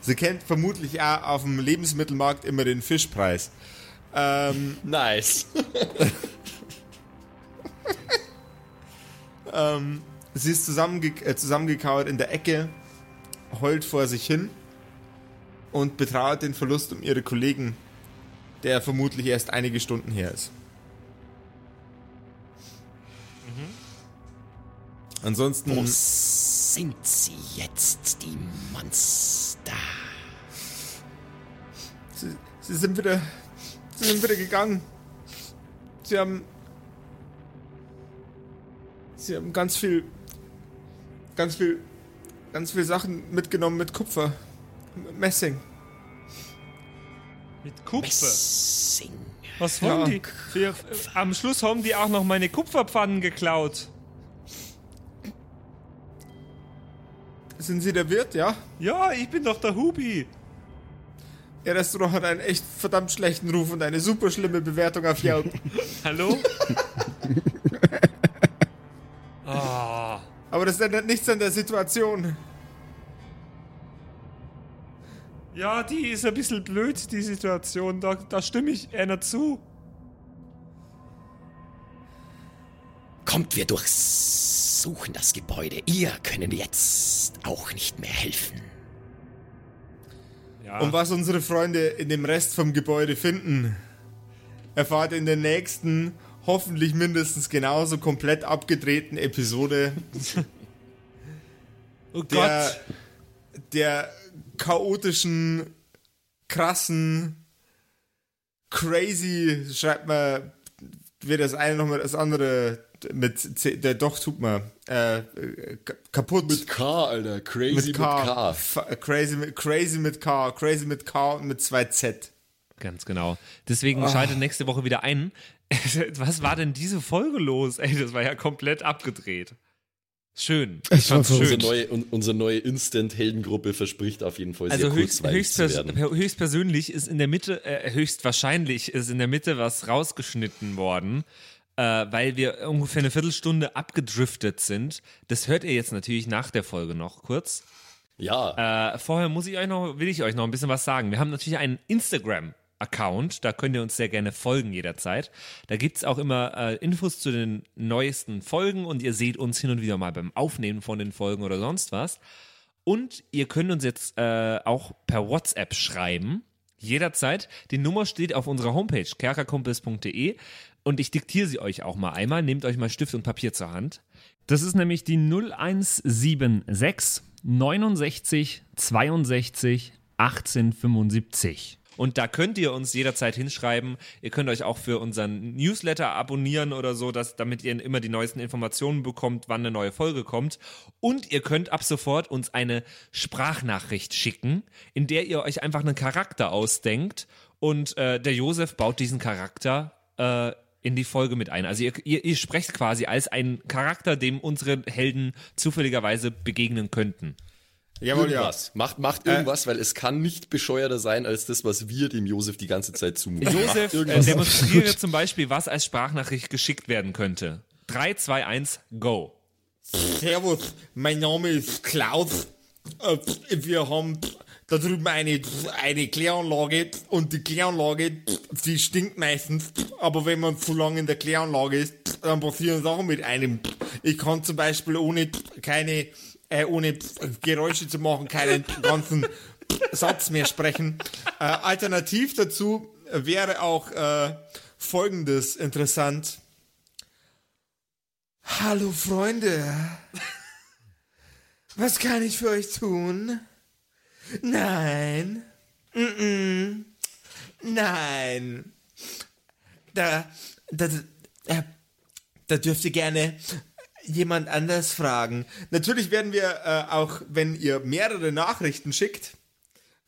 sie kennt vermutlich auch auf dem Lebensmittelmarkt immer den Fischpreis. Ähm, Nice. <laughs> ähm, sie ist zusammenge äh, zusammengekauert in der Ecke, heult vor sich hin und betrauert den Verlust um ihre Kollegen, der vermutlich erst einige Stunden her ist. Ansonsten Wo sind sie jetzt, die Monster? Sie, sie sind wieder. Sie sind wieder gegangen. Sie haben. Sie haben ganz viel. Ganz viel. Ganz viel Sachen mitgenommen mit Kupfer. M- Messing. Mit Kupfer. Messing. Was wollen Ja. die? Wir, am Schluss haben die auch noch meine Kupferpfannen geklaut. Sind Sie der Wirt, ja? Ja, ich bin doch der Hubi. Ihr Restaurant hat einen echt verdammt schlechten Ruf und eine super schlimme Bewertung auf Yelp. <laughs> Hallo? <laughs> Ah, Aber das ändert nichts an der Situation. ja, die ist ein bisschen blöd, die Situation. Da, da stimme ich einer zu. Kommt, wir durchsuchen das Gebäude. Ihr können jetzt auch nicht mehr helfen. Ja. Und was unsere Freunde in dem Rest vom Gebäude finden, erfahrt in der nächsten, hoffentlich mindestens genauso komplett abgedrehten Episode <laughs> oh der, Gott. der chaotischen, krassen, crazy, schreibt man weder das eine noch mal das andere mit C, der doch tut man äh, kaputt Mit K, Alter. Crazy mit K. F- Crazy mit crazy mit K, crazy mit K und mit zwei Z. Ganz genau. Deswegen schaltet nächste Woche wieder ein. <laughs> Was war denn diese Folge los? Ey, das war ja komplett abgedreht. Schön. Ich fand's war Unsere schön. neue, un, unsere neue Instant-Heldengruppe verspricht auf jeden Fall sehr Also höchst, kurzweilig höchst, zu werden. per- höchstpersönlich ist in der Mitte, äh, höchstwahrscheinlich ist in der Mitte was rausgeschnitten worden, äh, weil wir ungefähr eine Viertelstunde abgedriftet sind. Das hört ihr jetzt natürlich nach der Folge noch kurz. Ja, Äh, vorher muss ich euch noch, will ich euch noch ein bisschen was sagen. Wir haben natürlich einen Instagram-Account, da könnt ihr uns sehr gerne folgen jederzeit. Da gibt es auch immer äh, Infos zu den neuesten Folgen und ihr seht uns hin und wieder mal beim Aufnehmen von den Folgen oder sonst was. Und ihr könnt uns jetzt äh, auch per WhatsApp schreiben. Jederzeit. Die Nummer steht auf unserer Homepage, kerkerkumpels.de. Und ich diktiere sie euch auch mal einmal. Nehmt euch mal Stift und Papier zur Hand. Das ist nämlich die 0176 69 62 1875. Und da könnt ihr uns jederzeit hinschreiben. Ihr könnt euch auch für unseren Newsletter abonnieren oder so, dass, damit ihr immer die neuesten Informationen bekommt, wann eine neue Folge kommt. Und ihr könnt ab sofort uns eine Sprachnachricht schicken, in der ihr euch einfach einen Charakter ausdenkt und äh, der Josef baut diesen Charakter äh, in die Folge mit ein. Also ihr, ihr, ihr sprecht quasi als ein Charakter, dem unsere Helden zufälligerweise begegnen könnten. Jawohl, ja. irgendwas. Macht, macht irgendwas, weil es kann nicht bescheuerter sein als das, was wir dem Josef die ganze Zeit zumuten. Josef, äh, demonstriere zum Beispiel, was als Sprachnachricht geschickt werden könnte. 3, 2, 1, go. Servus, mein Name ist Klaus. Äh, Wir haben da drüben eine, eine Kläranlage und die Kläranlage, die stinkt meistens, aber wenn man zu lange in der Kläranlage ist, dann passieren Sachen mit einem. Ich kann zum Beispiel ohne keine, äh, ohne Geräusche zu machen, keinen ganzen Satz mehr sprechen. Äh, alternativ dazu wäre auch äh, folgendes interessant. Hallo Freunde. Was kann ich für euch tun? Nein. Mm-mm. Nein. Da, da, da, da dürft ihr gerne jemand anders fragen. Natürlich werden wir äh, auch, wenn ihr mehrere Nachrichten schickt,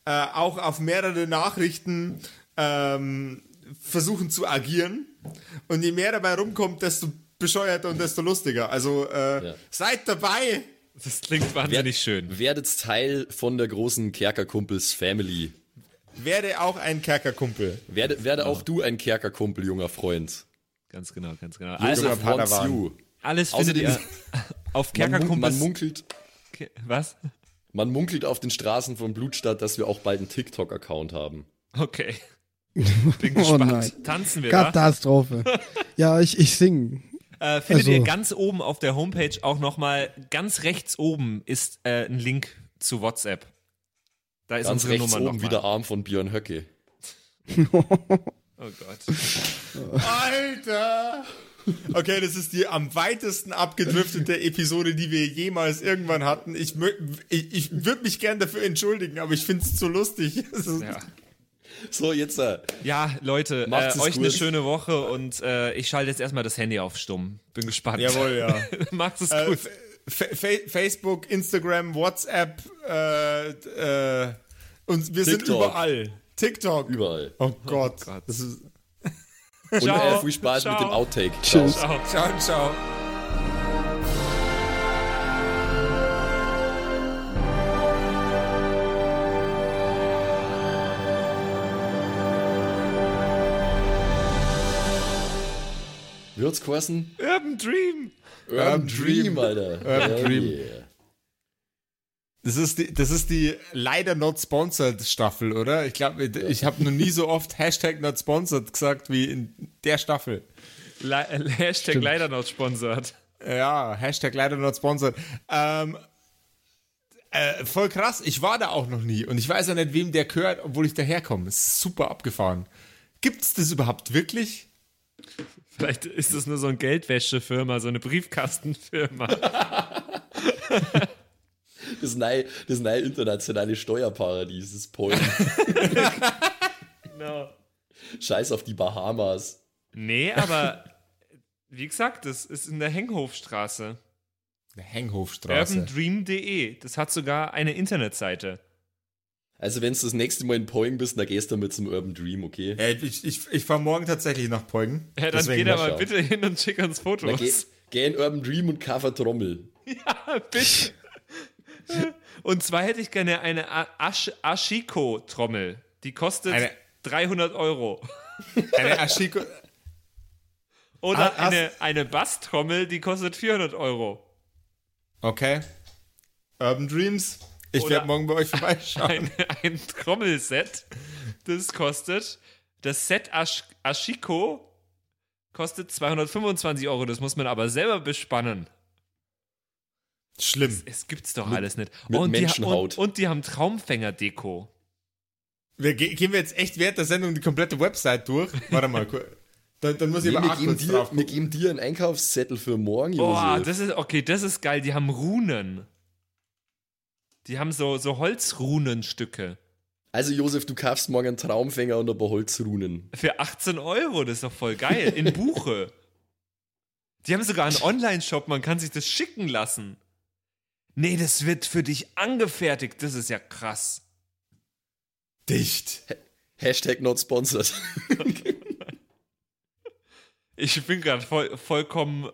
äh, auch auf mehrere Nachrichten ähm, versuchen zu agieren. Und je mehr dabei rumkommt, desto bescheuerter und desto lustiger. Also äh, Ja. seid dabei. Das klingt wahnsinnig schön. Werdet Teil von der großen Kerkerkumpels Family. Werde auch ein Kerkerkumpel. Werde, werde auch du ein Kerkerkumpel, junger Freund. Ganz genau, ganz genau. Also wants you. alles findet Außerdem- ihr auf mun man Kerkerkumpels. munkelt, Was? man munkelt auf den Straßen von Blutstadt, dass wir auch bald einen TikTok-Account haben. Okay. <laughs> Bin Oh gespannt. nein. Tanzen wir da? Katastrophe. ja, ich, ich sing. Äh, findet Also- ihr ganz oben auf der Homepage auch nochmal, ganz rechts oben ist äh, ein Link zu WhatsApp. Da ist Ganz unsere rechts Nummer oben wieder Arm von Björn Höcke. Oh Gott. Alter! Okay, das ist die am weitesten abgedriftete Episode, die wir jemals irgendwann hatten. Ich, ich, ich würde mich gern dafür entschuldigen, aber ich finde es zu lustig. Ja. So, jetzt äh, Ja, Leute, äh, euch eine gut. schöne Woche und äh, ich schalte jetzt erstmal das Handy auf Stumm. Bin gespannt. Jawohl, ja. <laughs> Macht es Äh, gut. Fa Fa Facebook, Instagram, WhatsApp äh, äh, und wir sind TikTok. überall. TikTok. überall. Oh Gott. Gott. Das ist, Und Ciao. äh, viel Spaß Ciao. mit dem Outtake. Tschüss. Ciao. ciao, ciao. Kosten? Urban Dream. Urban Dream, Alter. Urban Hell Dream. yeah. Das ist die, das ist die leider not sponsored Staffel, oder? Ich glaube, ich habe noch nie so oft <laughs> Hashtag not sponsored gesagt wie in der Staffel. Le äh, Hashtag leider not sponsored. Ja, Hashtag leider not sponsored. Ähm, äh, voll krass, ich war da auch noch nie und ich weiß ja nicht, wem der gehört, obwohl ich daherkomme. Es ist super abgefahren. Gibt's das überhaupt wirklich? Vielleicht ist das nur so eine Geldwäschefirma, so eine Briefkastenfirma. <laughs> Das neue, das neue internationale Steuerparadies ist Polen. <laughs> no. Scheiß auf die Bahamas. Nee, aber wie gesagt, das ist in der Henghofstraße. Eine Henghofstraße. UrbanDream.de. Das hat sogar eine Internetseite. Also, wenn du das nächste Mal in Poing bist, dann gehst du mit zum Urban Dream, okay? Äh, ich ich, ich fahre morgen tatsächlich nach Peugen. Ja, dann geht er mal schau. bitte hin und schick uns Fotos. geh, geh in Urban Dream und Cover Trommel. <laughs> Bitte. Und zwar hätte ich gerne eine Ash Ashiko-Trommel. Die kostet Eine- 300 Euro. Eine Ashiko. <laughs> Oder Ah, hast- eine, eine Basstrommel, die kostet 400 Euro. Okay. Urban Dreams. Ich werde morgen bei euch vorbeischauen. Ein, ein Trommelset, das kostet, das Set Ash Ashiko kostet 225 Euro. Das muss man aber selber bespannen. Schlimm. Es gibt's doch alles nicht. mit und, die, Menschenhaut. und, und die haben Traumfänger-Deko. Wir ge gehen wir jetzt echt während der Sendung die komplette Website durch. Warte mal, <laughs> dann, dann muss ich Nee, aber wir, geben dir, wir geben dir einen Einkaufszettel für morgen, Boah, das ist, okay, das ist geil. Die haben Runen. Die haben so, so Holzrunenstücke. Also, Josef, du kaufst morgen einen Traumfänger und ein paar Holzrunen. Für 18 Euro, das ist doch voll geil. In <laughs> Buche. Die haben sogar einen Online-Shop, man kann sich das schicken lassen. Nee, das wird für dich angefertigt. Das ist ja krass. Dicht. Hashtag not sponsored. <laughs> Ich bin gerade voll, vollkommen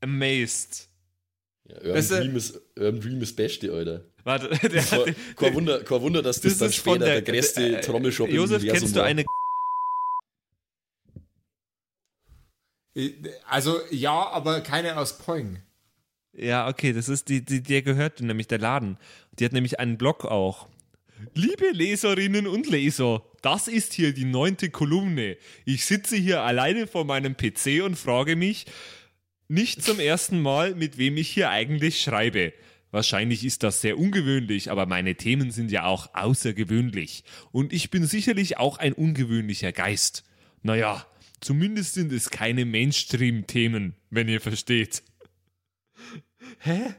amazed. Ja, Urban, Das, äh, Dream ist, Urban Dream ist Beste, Alter. Warte, der hat, kein, Wunder, kein Wunder, dass das, das dann später der, der, größte äh, Trommelshop im Josef, Universum kennst du war. eine Also ja, aber keine aus Poing. Ja, okay, das ist die, die, der gehört nämlich der Laden. Die hat nämlich einen Blog auch. Liebe Leserinnen und Leser, das ist hier die neunte Kolumne. Ich sitze hier alleine vor meinem PC und frage mich nicht zum ersten Mal, mit wem ich hier eigentlich schreibe. Wahrscheinlich ist das sehr ungewöhnlich, aber meine Themen sind ja auch außergewöhnlich. Und ich bin sicherlich auch ein ungewöhnlicher Geist. Naja, zumindest sind es keine Mainstream-Themen, wenn ihr versteht. Hä?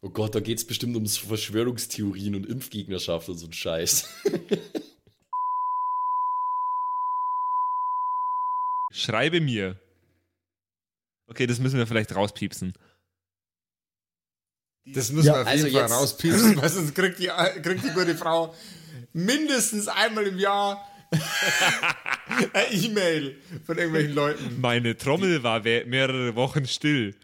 Oh Gott, da geht's bestimmt um Verschwörungstheorien und Impfgegnerschaft und so ein Scheiß. Schreibe mir. Okay, das müssen wir vielleicht rauspiepsen. Das müssen Ja, wir auf also jeden Fall jetzt- rauspiepsen, <laughs> weil sonst kriegt die, kriegt die gute Frau mindestens einmal im Jahr eine E-Mail von irgendwelchen Leuten. Meine Trommel war mehrere Wochen still.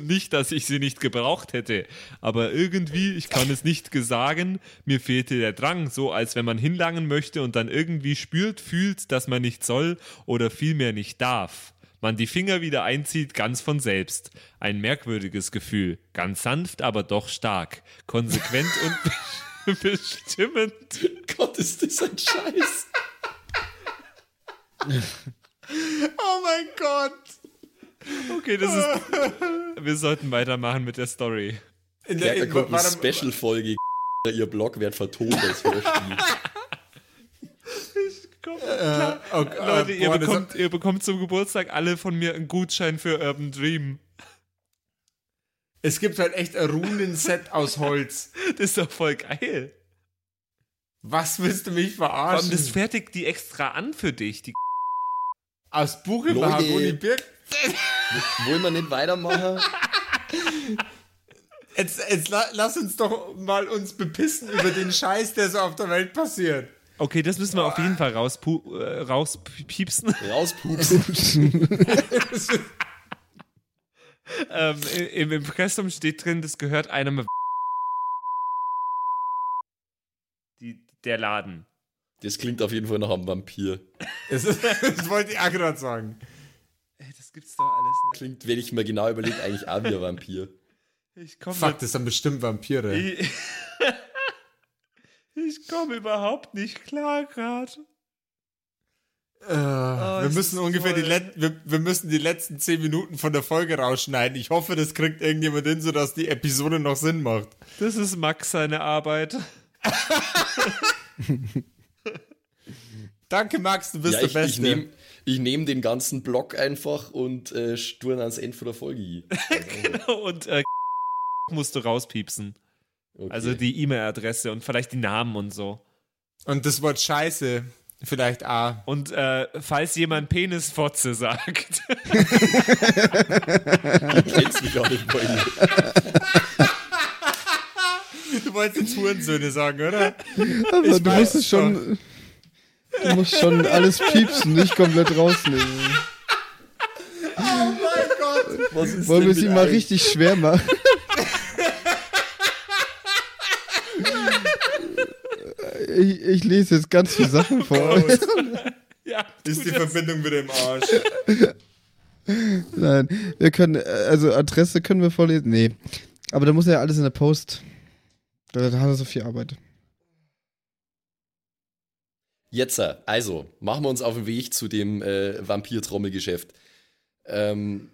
Nicht, dass ich sie nicht gebraucht hätte, aber irgendwie, ich kann es nicht sagen, mir fehlte der Drang, so als wenn man hinlangen möchte und dann irgendwie spürt, fühlt, dass man nicht soll oder vielmehr nicht darf. Man die Finger wieder einzieht, ganz von selbst. Ein merkwürdiges Gefühl, ganz sanft, aber doch stark, konsequent und <laughs> bestimmend. Gott, ist das ein Scheiß. Oh mein Gott! Okay, das ist. Wir sollten weitermachen mit der Story. In Ja, da kommt eine Special-Folge. Ihr Blog wird vertont als Hörspiel. <laughs> Komm, Äh, okay, Leute, äh, ihr, boah, bekommt, ihr bekommt zum Geburtstag alle von mir einen Gutschein für Urban Dream. Es gibt halt echt ein Runenset aus Holz. <laughs> Das ist doch voll geil. Was willst du mich verarschen? das fertigt die extra an für dich. Die <laughs> aus Buche, Leute. Mahagoni, Birk. <laughs> Wollen wir nicht weitermachen? Jetzt, jetzt la, lass uns doch mal uns bepissen über den Scheiß, der so auf der Welt passiert. Okay, das müssen wir auf jeden Fall rauspu äh, rauspiepsen. <laughs> Rauspupsen. <laughs> ähm, Im Impressum steht drin, das gehört einem. Die, der Laden. Das klingt auf jeden Fall nach einem Vampir. Das, ist, das wollte ich auch gerade sagen. Ey, das gibt's doch alles Klingt, wenn ich mir genau überlege, eigentlich auch wie ein Vampir. nicht. Ich komme Fuck, das sind bestimmt Vampire. Ich, <laughs> ich komme überhaupt nicht klar gerade. Äh, wir ist müssen ungefähr die, toll. Let wir, wir müssen die letzten 10 Minuten von der Folge rausschneiden. Ich hoffe, das kriegt irgendjemand hin, sodass die Episode noch Sinn macht. Das ist Max seine Arbeit. Danke, Max, du bist ja, der ich, ich Beste. nehme ich nehm den ganzen Block einfach und äh, ans Ende von der Folge. <laughs> Und äh, <laughs> musst du rauspiepsen. Okay. Also die E-Mail-Adresse und vielleicht die Namen und so. Und das Wort Scheiße vielleicht auch. Und äh, falls jemand Penisfotze sagt, <laughs> du kennst mich auch nicht, Freunde. Du wolltest jetzt Hurensöhne sagen, oder? Aber Ich du musst es schon. Du musst schon alles piepsen, nicht komplett rausnehmen. Oh mein Gott! Was ist Wollen wir es mit ihm mal richtig schwer machen? Ich, ich lese jetzt ganz viele Sachen <laughs> vor. <laughs> ja, Ist die das. Verbindung wieder im Arsch. Nein, wir können, also Adresse können wir vorlesen. Nee. Aber da muss ja alles in der Post. Da, da hat er so viel Arbeit. Jetzt, äh, also, machen wir uns auf den Weg zu dem äh, Vampir-Trommelgeschäft. Ähm,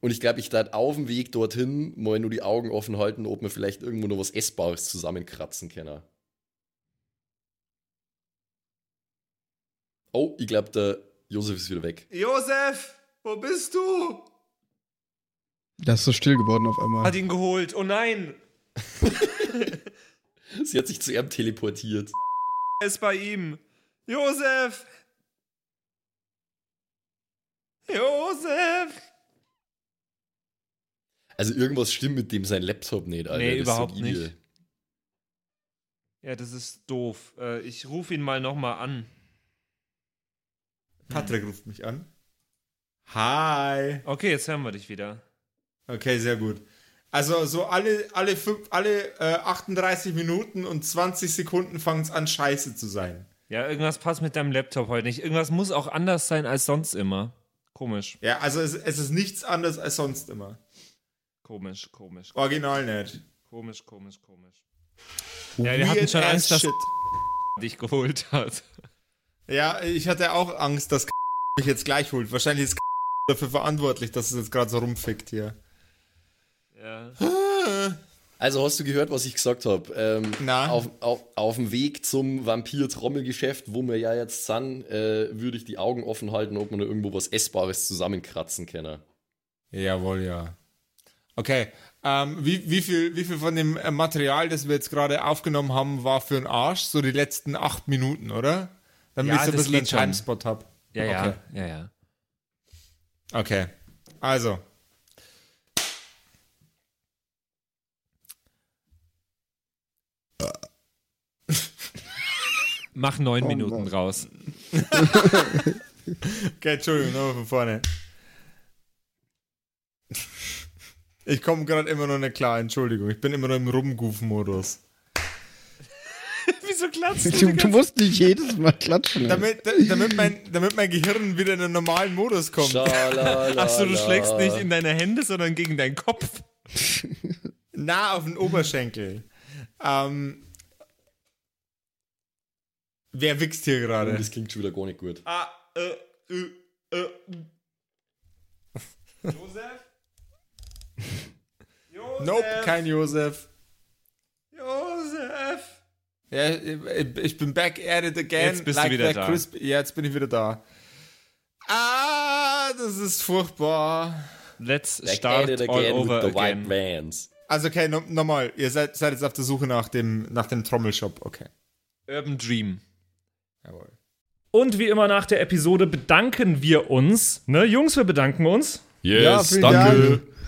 und ich glaube, ich darf auf dem Weg dorthin mal nur die Augen offen halten, ob wir vielleicht irgendwo noch was Essbares zusammenkratzen können. Oh, ich glaube, der Josef ist wieder weg. Josef, wo bist du? Das ist so still geworden auf einmal. Hat ihn geholt. Oh nein, <laughs> Sie hat sich zu ihm teleportiert. er ist bei ihm. Josef! Josef! Also irgendwas stimmt mit dem sein Laptop nicht, Alter. Nee, Das überhaupt nicht. Ja, das ist doof. Äh, ich rufe ihn mal nochmal an. Patrick ruft mich an. Hi. Okay, jetzt hören wir dich wieder. Okay, sehr gut. Also so alle, alle, fünf, alle äh, 38 Minuten und 20 Sekunden fangen es an, scheiße zu sein. Ja, irgendwas passt mit deinem Laptop heute nicht. Irgendwas muss auch anders sein als sonst immer. Komisch, Ja, also es, es ist nichts anderes als sonst immer. komisch, komisch, Original nicht. komisch, komisch, komisch. Ja, wir hatten Weird schon ass Angst, dass shit. <laughs> dich geholt hat. Ja, ich hatte auch Angst, dass mich jetzt gleich holt. Wahrscheinlich ist dafür verantwortlich, dass es jetzt gerade so rumfickt hier. Ja. Ah, Also hast du gehört, was ich gesagt habe? Ähm, Na? Auf, auf, auf dem Weg zum Vampir-Trommelgeschäft, wo wir ja jetzt sind, äh, würde ich die Augen offen halten, ob man da irgendwo was Essbares zusammenkratzen kann. Jawohl, ja. Okay. Ähm, wie, wie, viel, wie viel von dem Material, das wir jetzt gerade aufgenommen haben, war für den Arsch? So die letzten acht Minuten, oder? Damit Ja, ich so ein bisschen schon. Timespot habe. Ja, ja, Okay. ja, ja. Okay. Also. Mach neun Minuten raus. Okay, Entschuldigung, nochmal von vorne. Ich komme gerade immer noch nicht klar, Entschuldigung. Ich bin immer noch im Rumgoof-Modus. Wieso klatzt Du, du musst nicht jedes Mal klatschen. Damit, damit, mein, damit mein Gehirn wieder in einen normalen Modus kommt. <laughs> Achso, du schlägst nicht in deine Hände, sondern gegen deinen Kopf. <laughs> nah auf den Oberschenkel. Ähm, wer wichst hier gerade? Das klingt schon wieder gar nicht gut. Ah, äh, äh, äh. Josef? <laughs> Josef? Nope, kein Josef. Josef! Ja, ich, ich bin back at it again. Jetzt bist du wieder that da. Crisp. Ja, jetzt bin ich wieder da. Ah, das ist furchtbar. Let's Back start at it all again over with the again. white vans. Also okay, no, nochmal. Ihr seid, seid jetzt auf der Suche nach dem, nach dem Trommelshop. Okay. Urban Dream. Jawohl. Und wie immer nach der Episode bedanken wir uns. Ne, Jungs, wir bedanken uns. Yes, Ja, danke. Dank.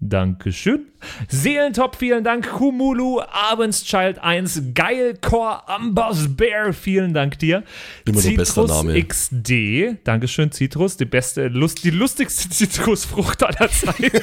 Dankeschön. Seelentop, vielen Dank. Kumulu, Abendschild 1, Geilcore, Amboss Bear, vielen Dank dir. Immer Citrus Name. XD, Dankeschön, Citrus, die beste, Lust, die lustigste <laughs> Zitrusfrucht aller Zeiten.